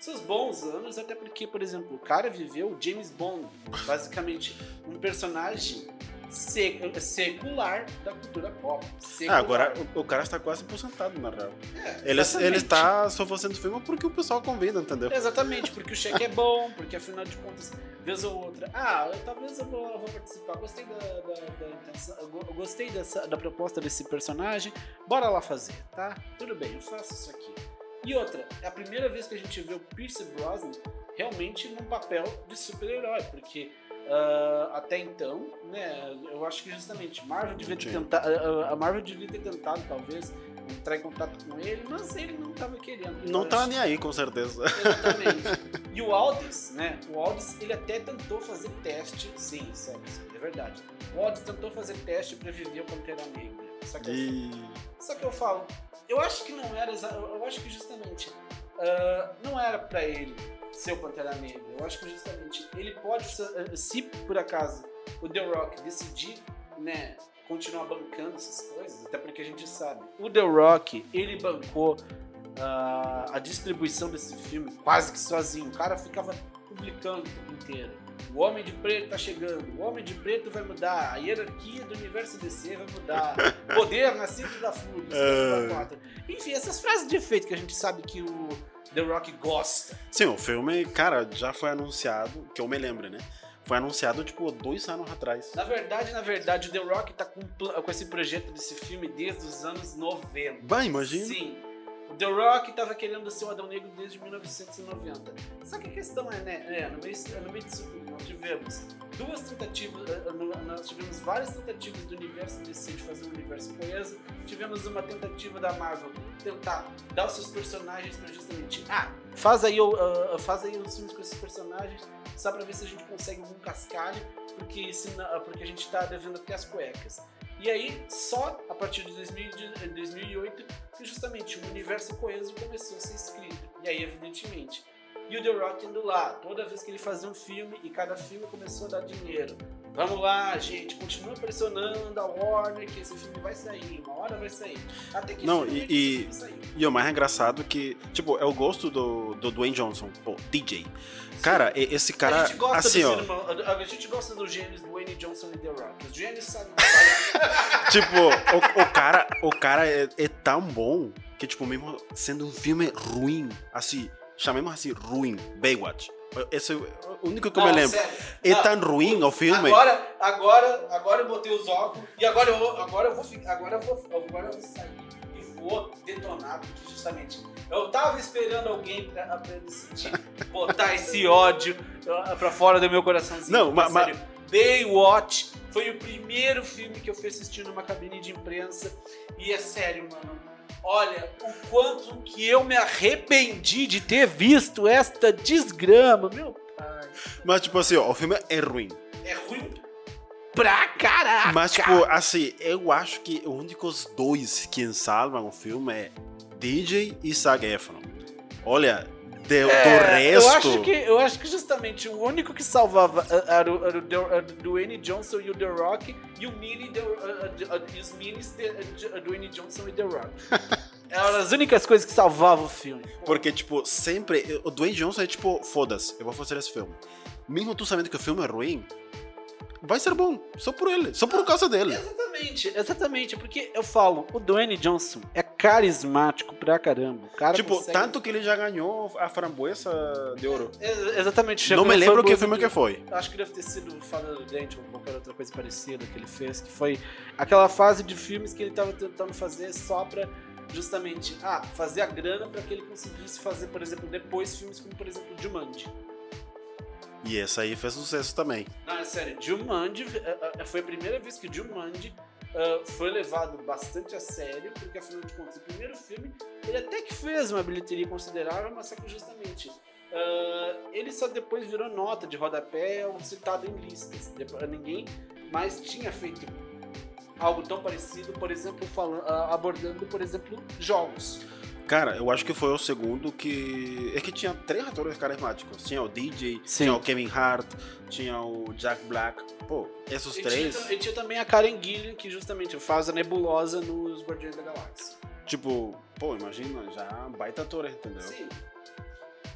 seus bons anos, até porque, por exemplo, o cara viveu James Bond, basicamente um personagem secular da cultura pop. Ah, agora o, o, cara está quase aposentado, na real. É, ele, ele está só fazendo filme porque o pessoal convida, entendeu? Exatamente, porque o cheque é bom, porque afinal de contas, vez ou outra, ah, talvez eu vou, eu vou participar, gostei da, da, da gostei dessa, da proposta desse personagem, bora lá fazer, tá? Tudo bem, eu faço isso aqui. E outra, é a primeira vez que a gente vê o Pierce Brosnan realmente num papel de super-herói, porque Uh, até então, né, eu acho que justamente Marvel devia ter tentado, a Marvel devia ter tentado talvez entrar em contato com ele, mas ele não estava querendo. Não tá nem aí, com certeza. Exatamente. E o Aldis, né? O Aldis, ele até tentou fazer teste, sim, sério, é verdade. O Aldis tentou fazer teste para viver o Pantera Negra. Só que, e... eu, só que eu falo, eu acho que não era, eu acho que justamente uh, não era para ele ser o Pantera Negra. Eu acho que justamente ele pode, eh, se por acaso o The Rock decidir, né, continuar bancando essas coisas, até porque a gente sabe, o The Rock, ele bancou uh, a distribuição desse filme quase que sozinho. O cara ficava publicando o tempo inteiro. O Homem de Preto tá chegando, o Homem de Preto vai mudar, a hierarquia do universo DC vai mudar, poder nascido da Fúria, uh... enfim, essas frases de efeito que a gente sabe que o The Rock gosta. Sim, o filme, cara, já foi anunciado, que eu me lembro, né? Foi anunciado, tipo, dois anos atrás. Na verdade, na verdade, o The Rock tá com, com esse projeto desse filme desde os anos 90. Vai, imagina. Sim. The Rock tava querendo ser o Adão Negro desde 1990. Só que a questão é, né? É, no, meio, no meio disso tudo, nós tivemos duas tentativas, eh, eh, nós tivemos várias tentativas do universo DC de fazer um universo coeso. Tivemos uma tentativa da Marvel tentar dar os seus personagens para justamente, ah, faz aí, uh, faz aí os filmes com esses personagens, só para ver se a gente consegue algum cascalho, porque, porque a gente tá devendo até as cuecas. E aí, só a partir de 2008, que justamente o universo coeso começou a ser escrito. E aí, evidentemente, e o The Rock indo lá, toda vez que ele fazia um filme e cada filme começou a dar dinheiro. Vamos lá, gente, continua pressionando a Warner que esse filme vai sair, uma hora vai sair. Até que Não, e, e, e, o mais engraçado que, tipo, é o gosto do, do Dwayne Johnson, pô, DJ. Cara, Sim. esse cara. A gente gosta assim, do ó, cinema, a gente gosta dos gênios do Dwayne Johnson e The Rock. Os gênios sabem. tipo, o, o, cara, o cara é, é tão bom que, tipo, mesmo sendo um filme ruim, assim, chamemos assim, ruim, Baywatch. Esse é o único que eu me lembro. Sério? É não, tão ruim o filme. Agora, agora, agora eu botei os óculos e agora eu, agora eu vou agora eu vou, agora eu vou sair e vou detonar, porque justamente eu tava esperando alguém pra, pra decidir botar esse ódio pra fora do meu coraçãozinho. Não, mas. Ma... Baywatch foi o primeiro filme que eu fui assistir numa cabine de imprensa e é sério, mano Olha, o quanto que eu me arrependi de ter visto esta desgrama, meu pai. Mas, tipo assim, ó, o filme é ruim. É ruim pra caraca. Mas, tipo, assim, eu acho que os únicos dois que salvam o filme é DJ e Zac Efron. Olha, de, é, do resto. Eu acho, que, eu acho que justamente o único que salvava era o, era o, era o Dwayne Johnson e o The Rock, e o mini The, uh, os minis do Dwayne Johnson e The Rock. Eram as únicas coisas que salvavam o filme. Porque, tipo, sempre. O Dwayne Johnson é tipo, foda-se, eu vou fazer esse filme. Mesmo tu sabendo que o filme é ruim, vai ser bom. Só por ele. Só por causa dele. Exatamente, exatamente. Porque eu falo, o Dwayne Johnson é carismático pra caramba. O cara tipo, consegue... tanto que ele já ganhou a framboesa de ouro. É, exatamente. Chegou Não me lembro que filme que foi. Acho que deve ter sido Fada do Dente ou qualquer outra coisa parecida que ele fez. Que foi aquela fase de filmes que ele tava tentando fazer só pra justamente ah, fazer a grana para que ele conseguisse fazer, por exemplo, depois filmes como, por exemplo, Jumanji. E essa aí fez sucesso também. Não, é sério, Jumanji é, é, foi a primeira vez que Jumanji uh, foi levado bastante a sério, porque afinal de contas, o primeiro filme, ele até que fez uma bilheteria considerável, mas só que justamente uh, ele só depois virou nota de rodapé ou citado em listas. Ninguém mais tinha feito algo tão parecido, por exemplo, falando, uh, abordando, por exemplo, jogos. Cara, eu acho que foi o segundo que. É que tinha três atores carismáticos. Tinha o DJ, Sim. tinha o Kevin Hart, tinha o Jack Black. Pô, esses E três. tinha, e tinha também a Karen Gillian, que justamente faz a nebulosa nos Guardiões da Galáxia. Tipo, pô, imagina, já baita ator, entendeu? Sim.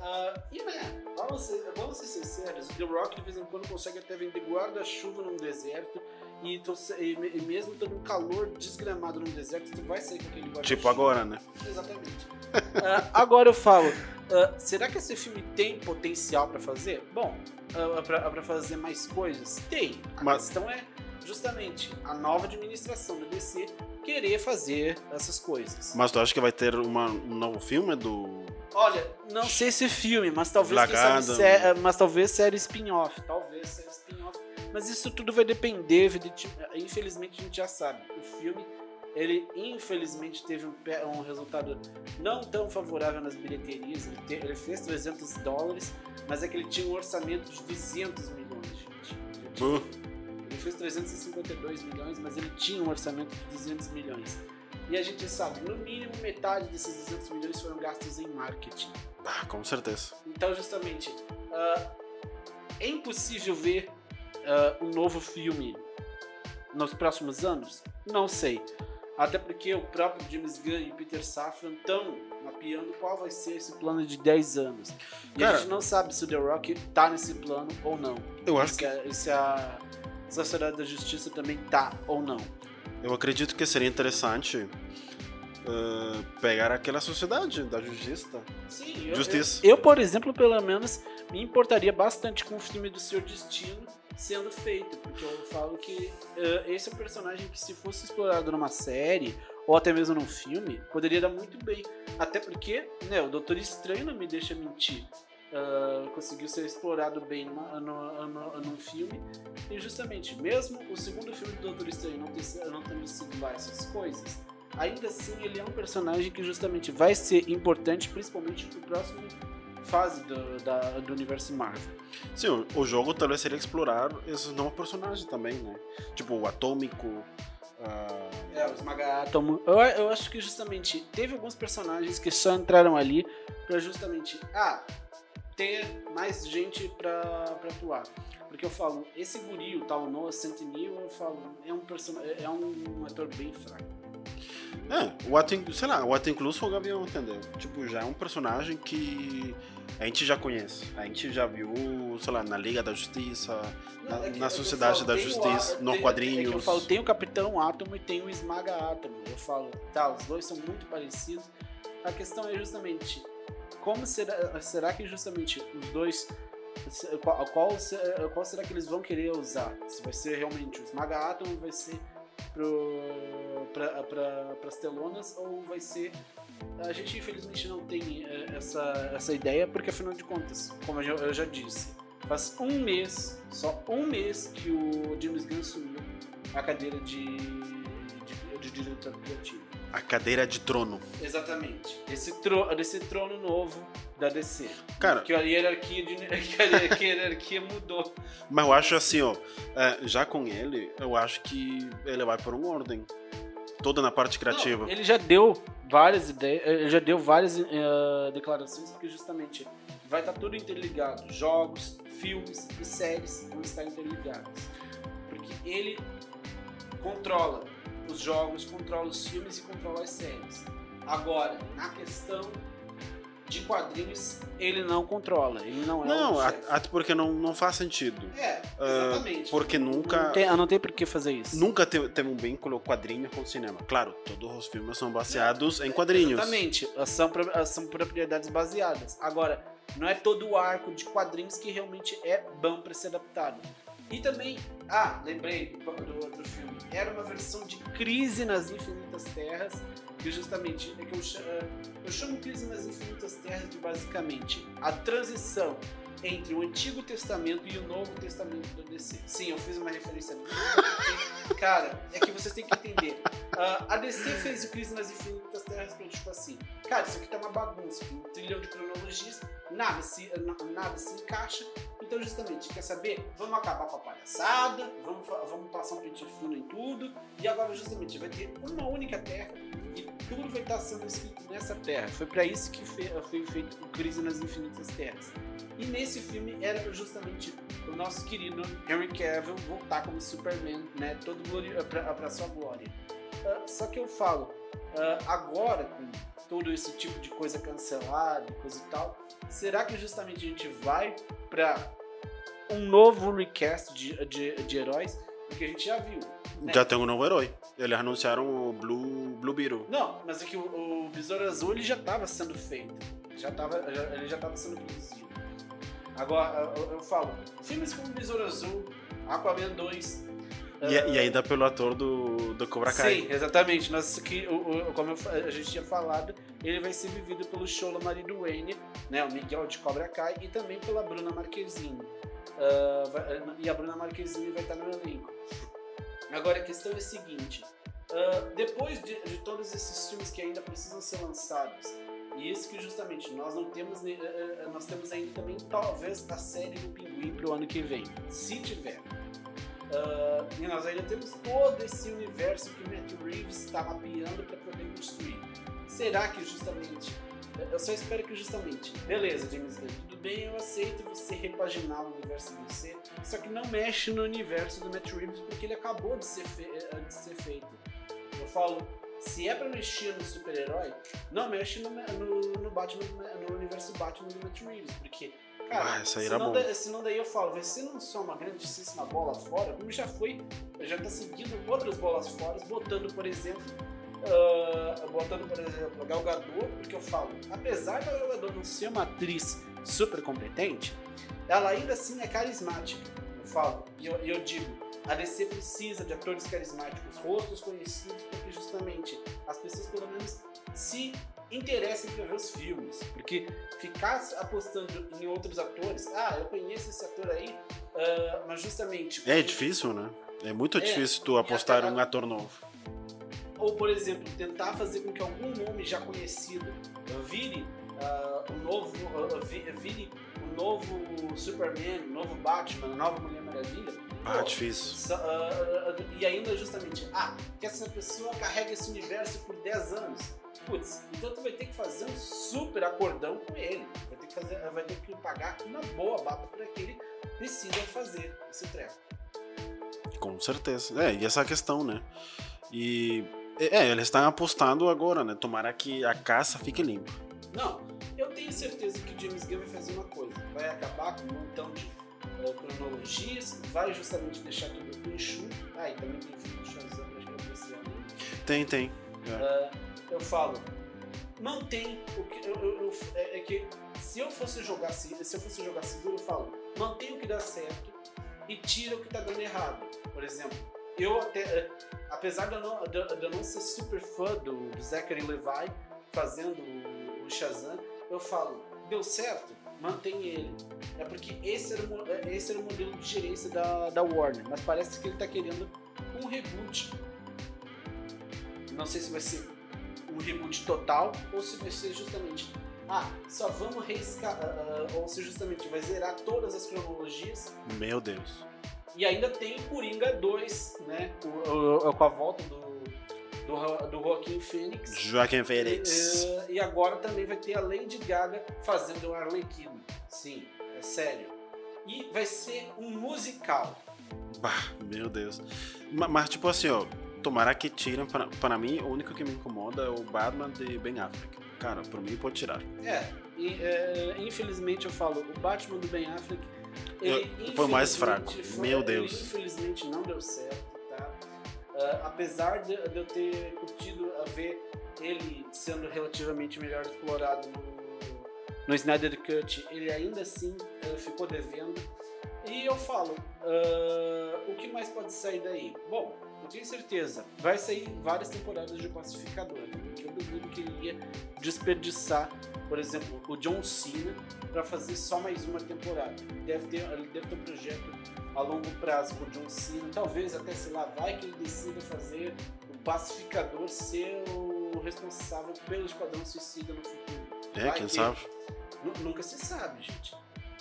Ah, e, né, vamos ser, vamos ser sinceros, The Rock de vez em quando consegue até vender guarda-chuva num deserto e, e, e mesmo tendo um calor desgramado num deserto, tu vai sair com aquele guarda-chuva. Tipo agora, né? Exatamente. Ah, agora eu falo, ah, será que esse filme tem potencial pra fazer? Bom, uh, pra, pra fazer mais coisas? Tem. A Mas- questão é justamente a nova administração do DC querer fazer essas coisas. Mas tu acha que vai ter uma, um novo filme do. Olha, não sei se filme, mas talvez Black sabe, sé- mas talvez série spin-off, talvez série spin-off. Mas isso tudo vai depender, evidente- infelizmente a gente já sabe. O filme, ele infelizmente teve um, um resultado não tão favorável nas bilheterias. Ele, te- ele fez 300 dólares, mas é que ele tinha um orçamento de 200 milhões, gente. Ele tinha- Uh, ele fez 352 milhões, mas ele tinha um orçamento de 200 milhões. E a gente sabe, no mínimo metade desses 200 milhões foram gastos em marketing. ah, com certeza. Então, justamente, ah, é impossível ver ah, um novo filme nos próximos anos? Não sei. Até porque o próprio James Gunn e Peter Safran estão mapeando qual vai ser esse plano de 10 anos. E Cara- a gente não sabe se o The Rock tá nesse plano ou não. Eu acho se que. a, se a Sociedade da Justiça também tá ou não. Eu acredito que seria interessante uh, pegar aquela sociedade da justiça. Sim, eu, Justiça. Eu, eu, por exemplo, pelo menos, me importaria bastante com o filme do Seu Destino sendo feito, porque eu falo que eh, esse é um personagem que se fosse explorado numa série ou até mesmo num filme, poderia dar muito bem. Até porque, né, o Doutor Estranho não me deixa mentir. Ah, conseguiu ser explorado bem numa- num filme e justamente, mesmo o segundo filme do Doutor Estranho não, ter, não tendo sido lá essas coisas, ainda assim ele é um personagem que justamente vai ser importante, principalmente pro próximo fase do, da- do universo Marvel. Sim, o, o jogo talvez seria explorar esses novos personagens também, né? Tipo o Atômico. ah, É, o Esmaga-Átomo. Eu, eu acho que justamente teve alguns personagens que só entraram ali pra justamente, ah, ter mais gente pra, pra atuar. Porque eu falo, esse guri, o tal Noah Centineo, eu falo, é um, person... é um ator bem fraco. É, o ato, sei lá, o ato incluso o Gavião, entendeu? Tipo, já é um personagem que a gente já conhece. A gente já viu, sei lá, na Liga da Justiça, na, Não, é na é eu Sociedade falo, da Justiça, tem- É quadrinhos. que eu falo, tem o Capitão Átomo e tem o Esmaga Átomo. Eu falo, tá, os dois são muito parecidos. A questão é justamente, como será, será que justamente os dois, qual, qual, qual será que eles vão querer usar? Se vai ser realmente o Esmaga Átomo, vai ser pro, pra, pras telonas ou vai ser... A gente infelizmente não tem eh, essa, essa ideia, porque afinal de contas, como eu já, eu já disse, Faz um mês, só um mês, que o James Gunn assumiu a cadeira de, de, de diretor criativo. A cadeira de trono. Exatamente. Esse, tro, desse trono novo da DC. Cara, Que a hierarquia, de, que a, que a hierarquia mudou. mas eu acho assim, ó, é, já com ele, eu acho que ele vai por uma ordem. Toda na parte criativa. Não, ele já deu várias ideias, já deu várias eh, declarações que justamente vai estar tudo interligado. Jogos, filmes e séries vão estar interligados. Porque ele controla os jogos, controla os filmes e controla as séries. Agora, na questão de quadrinhos, ele não controla. Ele não é Não, o a- até porque não, não faz sentido. É, Ah, exatamente. porque nunca- Não tem, não tem por que fazer isso. Nunca teve, teve um vínculo quadrinho com o cinema. Claro, todos os filmes são baseados em quadrinhos. Exatamente, são, pro- são propriedades baseadas. Agora, não é todo o arco de quadrinhos que realmente é bom para ser adaptado. E também, ah, lembrei do, do outro filme, era uma versão de Crise nas Infinitas Terras, que justamente é que eu, cha- eu chamo Crise nas Infinitas Terras de basicamente a transição entre o Antigo Testamento e o Novo Testamento do DC. Sim, eu fiz uma referência cara, é que vocês têm que entender. Uh, a DC fez o Crise nas Infinitas Terras pra tipo assim, cara, isso aqui tá uma bagunça, um trilhão de cronologias, nada se, nada se encaixa. Então, justamente, quer saber? Vamos acabar com a palhaçada, vamos, vamos passar um pente fino em tudo, e agora, justamente, vai ter uma única terra e tudo vai estar sendo escrito nessa terra. Foi para isso que foi feito o Crise nas Infinitas Terras. E nesse filme era justamente o nosso querido Henry Cavill voltar como Superman, né? Todo para sua glória. Uh, só que eu falo, uh, agora com todo esse tipo de coisa cancelada, coisa e tal, será que justamente a gente vai para um novo recast de, de, de heróis? Porque a gente já viu. Né? Já tem um novo herói. Eles anunciaram o Blue, Blue Beetle. Não, mas é que o, o Besouro Azul ele já estava sendo feito. Já tava, já, ele já estava sendo produzido. Agora, eu, eu falo, filmes como Besouro Azul, Aquaman 2. E, uh, e ainda pelo ator do, do Cobra Kai. Sim, exatamente. Nós, que, o, o, como eu, a gente tinha falado, ele vai ser vivido pelo Shola Marie Duane, né, o Miguel de Cobra Kai, e também pela Bruna Marquezine. Uh, vai, e a Bruna Marquezine vai estar no elenco. Agora a questão é a seguinte: uh, depois de, de, todos esses filmes que ainda precisam ser lançados, e isso que justamente nós não temos, uh, nós temos ainda também talvez a série do Pinguim para o ano que vem, se tiver. Uh, e nós ainda temos todo esse universo que o Matt Reeves está mapeando para poder construir. Será que justamente eu só espero que justamente, beleza, James Gunn, tudo bem, eu aceito você repaginar o universo do DC, só que não mexe no universo do Matt Reeves porque ele acabou de ser, fe eh, de ser feito. Eu falo, se é pra mexer no super-herói, não mexe no, no, no, Batman, no universo Batman do Matt Reeves, porque Cara, ah, senão, da, senão daí eu falo, vai ser não só uma grandíssima bola fora, como já foi, já tá seguindo outras bolas fora, botando, por exemplo, uh, botando, por exemplo, a Gal Gadot, porque eu falo, apesar da Gal Gadot não ser uma atriz super competente, ela ainda assim é carismática. Eu falo, e eu, eu digo, a DC precisa de atores carismáticos, rostos conhecidos, porque justamente as pessoas pelo menos se interessem para ver os filmes. Porque ficar apostando em outros atores, ah, eu conheço esse ator aí, uh, mas justamente. É difícil, né? É muito é, difícil tu apostar em um ator novo. Ou, por exemplo, tentar fazer com que algum nome já conhecido vire uh, o novo. Uh, vire o novo Superman, o novo Batman, a nova Mulher Maravilha. Ah, Pô, difícil. Uh, e ainda justamente, ah, que essa pessoa carrega esse universo por 10 anos. Putz, então tu vai ter que fazer um super acordão com ele. Vai ter que, fazer, vai ter que pagar uma boa baba para que ele decida fazer esse treco. Com certeza. É, e essa questão, né? E é, eles estão apostando agora, né? Tomara que a caça fique limpa. Não, eu tenho certeza que o James Gunn vai fazer uma coisa. Vai acabar com um montão de uh, cronologias, vai justamente deixar tudo enxuto. Ah, e também tem filme do Shazam pra esse ano. Tem, tem. É. Uh, eu falo, mantém o que. Eu, eu, eu, é, é, que se eu fosse jogar se eu fosse jogar seguro, eu falo, mantém o que dá certo e tira o que tá dando errado. Por exemplo, eu até, é, apesar de eu não, de, de eu não ser super fã do, do Zachary Levi fazendo o, o Shazam, eu falo, deu certo, mantém ele. É porque esse era, o, é, esse era o modelo de gerência da, da Warner, mas parece que ele está querendo um reboot. Não sei se vai ser um reboot total ou se vai ser justamente ah, só vamos reescar, uh, ou se justamente vai zerar todas as cronologias. Meu Deus. E ainda tem Coringa 2, né? Com, com a volta do, do, do Joaquim Phoenix. Joaquim Phoenix. E, e, agora também vai ter a Lady Gaga fazendo o Arlequino. Sim, é sério. E vai ser um musical. Bah, meu Deus. Mas, mas tipo assim, ó, tomara que tirem. Para, para mim, o único que me incomoda é o Batman de Ben Affleck. Cara, por mim pode tirar. É, e, é infelizmente eu falo, o Batman do Ben Affleck ele, foi mais fraco. Foi, Meu Deus. infelizmente não deu certo, tá? Uh, apesar de, de, eu ter curtido a ver ele sendo relativamente melhor explorado no, no Snyder Cut, ele ainda assim uh, ficou devendo. E eu falo, uh, o que mais pode sair daí? Bom, eu tenho certeza, vai sair várias temporadas de Pacificador. Eu duvido que ele ia desperdiçar, por exemplo, o John Cena para fazer só mais uma temporada. Deve ter, ele deve ter um projeto a longo prazo com o John Cena, talvez até, sei lá, vai que ele decida fazer o pacificador ser o responsável pelo Esquadrão Suicida no futuro. É, Vai quem que- sabe? Nu- Nunca se sabe, gente.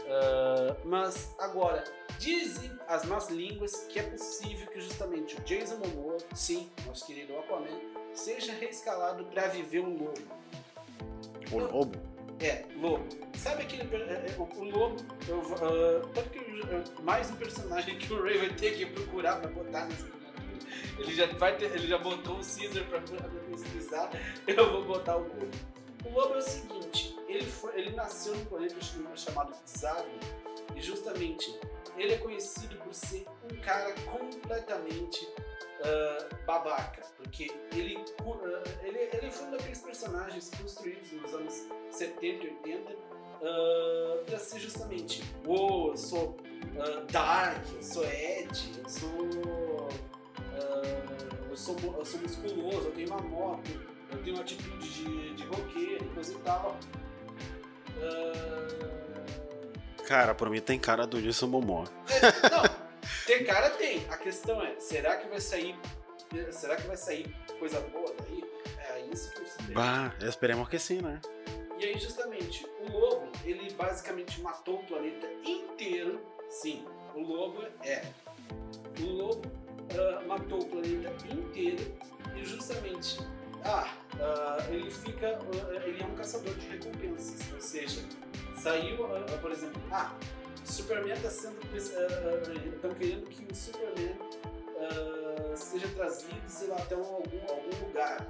Ah, mas agora, dizem as más línguas que é possível que justamente o Jason Momoa, sim, nosso querido Aquaman, seja reescalado para viver um lobo. O lobo? É, lobo. Sabe aquele. é, é, o, o lobo. eu ah, tanto que eu- mais um personagem que o Ray vai ter que procurar pra botar nessa. Ele já, vai ter, ele já botou o Caesar pra, pra pesquisar. Eu vou botar o lobo. O lobo é o seguinte: ele, foi, ele nasceu num planeta chamado Zago. E justamente ele é conhecido por ser um cara completamente ah, babaca. Porque ele, ah, ele, ele foi um daqueles personagens construídos nos anos 70 e 80 ah, pra ser justamente: oh, eu sou ah, Dark, eu sou Ed, eu sou. eu, sou eu sou musculoso, eu tenho uma moto, eu tenho uma atitude de, de roqueiro, coisa e tal. Cara, pra mim tem cara do Jason Momoa. é, não, ter cara tem. A questão é, será que vai sair. Será que vai sair coisa boa daí? É isso que eu sei. Bah, esperemos que sim, né? E aí, justamente, o lobo, ele basicamente matou o planeta inteiro. Sim, o lobo é. O lobo ah, matou o planeta inteiro e justamente. Ah, ah, ele fica. ah, ele é um caçador de recompensas. Ou seja, saiu, ah, por exemplo, ah, o Superman está sendo. Estão querendo que o Superman seja trazido, sei lá, até um- algum, algum lugar.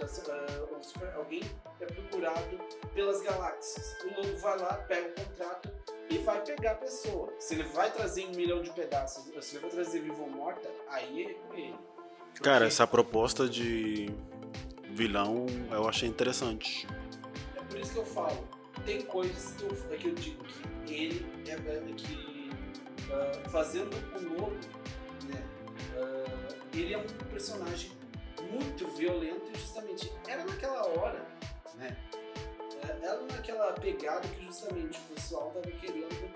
O super- alguém é procurado pelas galáxias. O lobo vai lá, pega o contrato e vai pegar a pessoa. Se ele vai trazer um milhão de pedaços, se ele vai trazer vivo ou morta, aí é com ele. Cara, essa proposta de vilão eu achei interessante. É por isso que eu falo. Tem coisas que eu, que eu digo que ele é, é que ah, fazendo o lobo, né? ah, ele é um personagem muito violento e justamente era naquela hora, né? é, Era naquela pegada que justamente o pessoal tava querendo,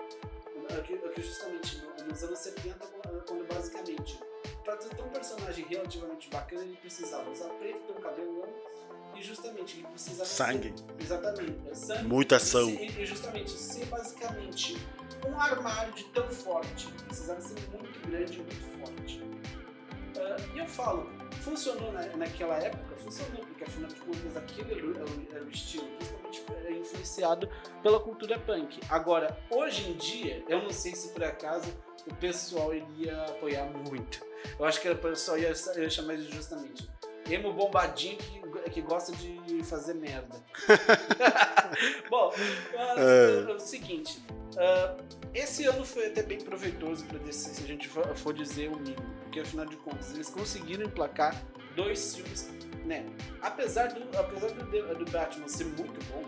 ah, que, justamente no- nos anos 70, quando quando basicamente para ter um personagem relativamente bacana ele precisava usar preto, ter um cabelo longo e justamente ele precisava ser- Sangue, Exatamente. é Sangue. muita ação. E, e justamente ser basicamente um armário de tão forte. Precisava ser muito grande e muito forte. Ah, e eu falo, funcionou na, naquela época? Funcionou, porque afinal de contas aquele era o, estilo, principalmente é, influenciado pela cultura punk. Agora, hoje em dia, eu não sei se por acaso o pessoal iria apoiar muito. Eu acho que o pessoal ia, ia chamar de justamente emo bombadinho que, que gosta de fazer merda. Bom, mas, É. é o seguinte, ah, esse ano foi até bem proveitoso para DC, se a gente for, dizer o mínimo, porque afinal de contas eles conseguiram emplacar dois filmes, né? Apesar do, apesar do, do Batman ser muito bom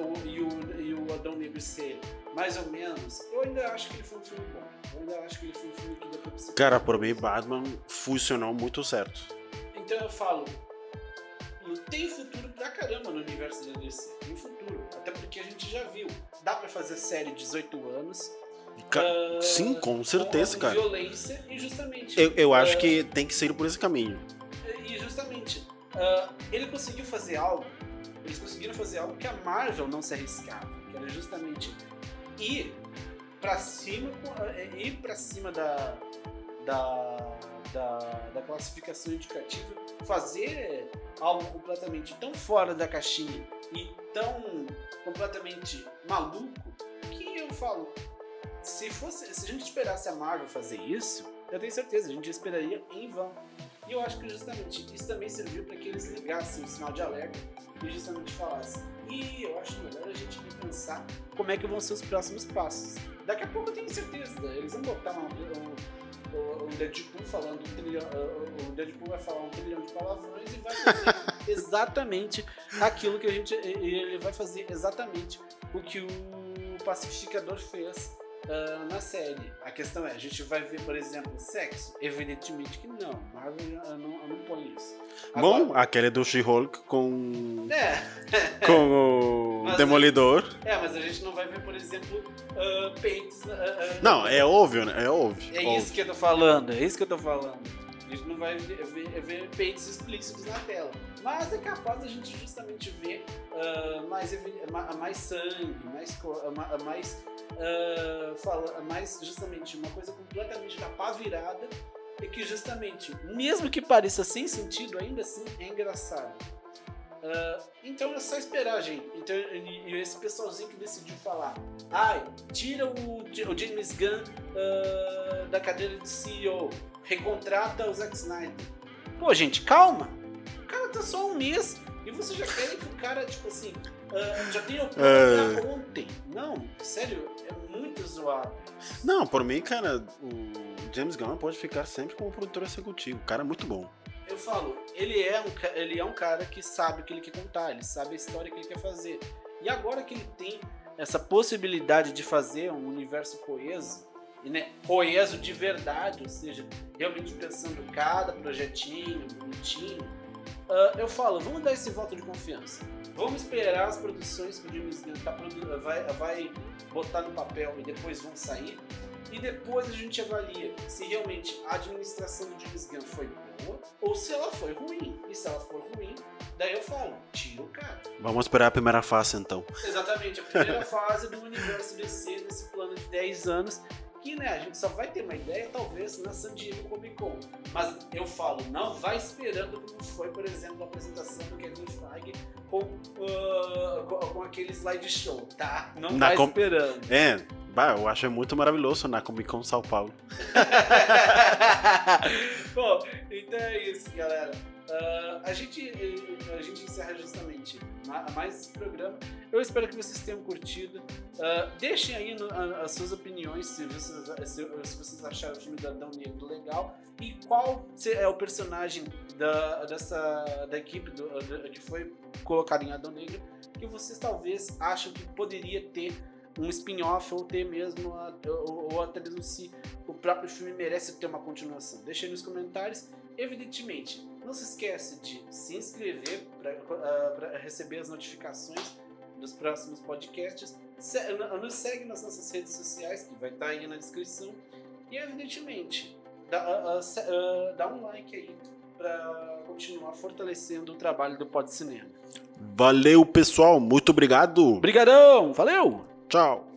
o- e, o, e o Adão Negro ser mais ou menos, eu ainda acho que ele foi um filme bom. Eu ainda acho que ele foi um filme que você Cara, por mim, Batman funcionou muito certo. então eu falo, tem futuro pra caramba no universo da DC. Tem futuro. Até porque a gente já viu. Dá pra fazer série 18 anos. Ca- ah, Sim, com certeza, com cara. violência e justamente. Eu, eu acho ah, que tem que ser por esse caminho. E justamente. ah, ele conseguiu fazer algo. Eles conseguiram fazer algo que a Marvel não se arriscava. Que era justamente ir pra cima, eh, ir pra cima da, da, da, da classificação indicativa, fazer algo completamente tão fora da caixinha e tão completamente maluco que eu falo, se fosse, se a gente esperasse a Marvel fazer isso, eu tenho certeza, a gente esperaria em vão. E eu acho que justamente isso também serviu para que eles ligassem o sinal de alerta e justamente falassem. E eu acho melhor a gente pensar como é que vão ser os próximos passos. Daqui a pouco eu tenho certeza, eles vão botar um, um, um Deadpool falando um trilhão, uh, o Deadpool vai falar um trilhão de palavrões e vai fazer exatamente aquilo que a gente, ele vai fazer exatamente o que o pacificador fez uh, na série. A questão é, a gente vai ver, por exemplo, sexo? Evidentemente que não. Marvel uh, não, não põe isso. Agora, Bom, aquele do She-Hulk com. É. com o Demolidor. é, mas a gente não vai ver, por exemplo, uh, peitos. não, é óbvio, né? É óbvio. É óbvio. isso que eu tô falando, é isso que eu tô falando. Gente não vai ver, ver, ver peitos explícitos na tela. Mas é capaz a gente justamente ver uh, mais, mais sangue, mais, mais, uh, fala, mais justamente uma coisa completamente da pá virada e que justamente, mesmo que pareça sem sentido, ainda assim é engraçado. Uh, então é só esperar, gente. Então, e, esse pessoalzinho que decidiu falar, ai, tira o, o James Gunn uh, da cadeira de CEO, recontrata o Zack Snyder. Pô, gente, calma. O cara tá só um mês e você já quer que o cara, tipo assim, uh, já tenha o plano pra ontem. Não, sério, é muito zoado. Não, por mim, cara, o James Gunn pode ficar sempre como produtor executivo. O cara é muito bom. Eu falo, ele é, um, ele é um cara que sabe o que ele quer contar, ele sabe a história que ele quer fazer. E agora que ele tem essa possibilidade de fazer um universo coeso, né, coeso de verdade, ou seja, realmente pensando cada projetinho, bonitinho, uh, eu falo, vamos dar esse voto de confiança. Vamos esperar as produções que o James Gunn tá vai, vai botar no papel e depois vão sair. E depois a gente avalia se realmente a administração do James Gunn foi boa ou se ela foi ruim. E se ela for ruim, daí eu falo, tira o cara. Vamos esperar a primeira fase então. Exatamente, a primeira fase do universo DC, desse plano de 10 anos, que né, a gente só vai ter uma ideia talvez na San Diego Comic Con. Mas eu falo, não vai esperando como foi, por exemplo, a apresentação do Kevin Feige com, uh, com, com, aquele slideshow, tá? Não na vai com... esperando. É, bah, eu acho muito maravilhoso na Comic Con São Paulo. Bom, então é isso, galera. Uh, a, gente, a gente encerra justamente mais esse programa. Eu espero que vocês tenham curtido. Uh, deixem aí no, a, as suas opiniões se vocês, se, se, vocês acharam o filme do Adão Negro legal e qual é o personagem da, dessa, da equipe do, da, que foi colocado em Adão Negro que vocês talvez acham que poderia ter um spin-off ou ter mesmo, ou, ou até mesmo se o próprio filme merece ter uma continuação. Deixem nos comentários. Evidentemente, não se esquece de se inscrever para uh, receber as notificações dos próximos podcasts. Se, nos segue nas nossas redes sociais, que vai estar tá aí na descrição. E, evidentemente, dá, uh, uh, dá um like aí para continuar fortalecendo o trabalho do Pod Cinema. Valeu, pessoal. Muito obrigado. Obrigadão. Valeu. Tchau.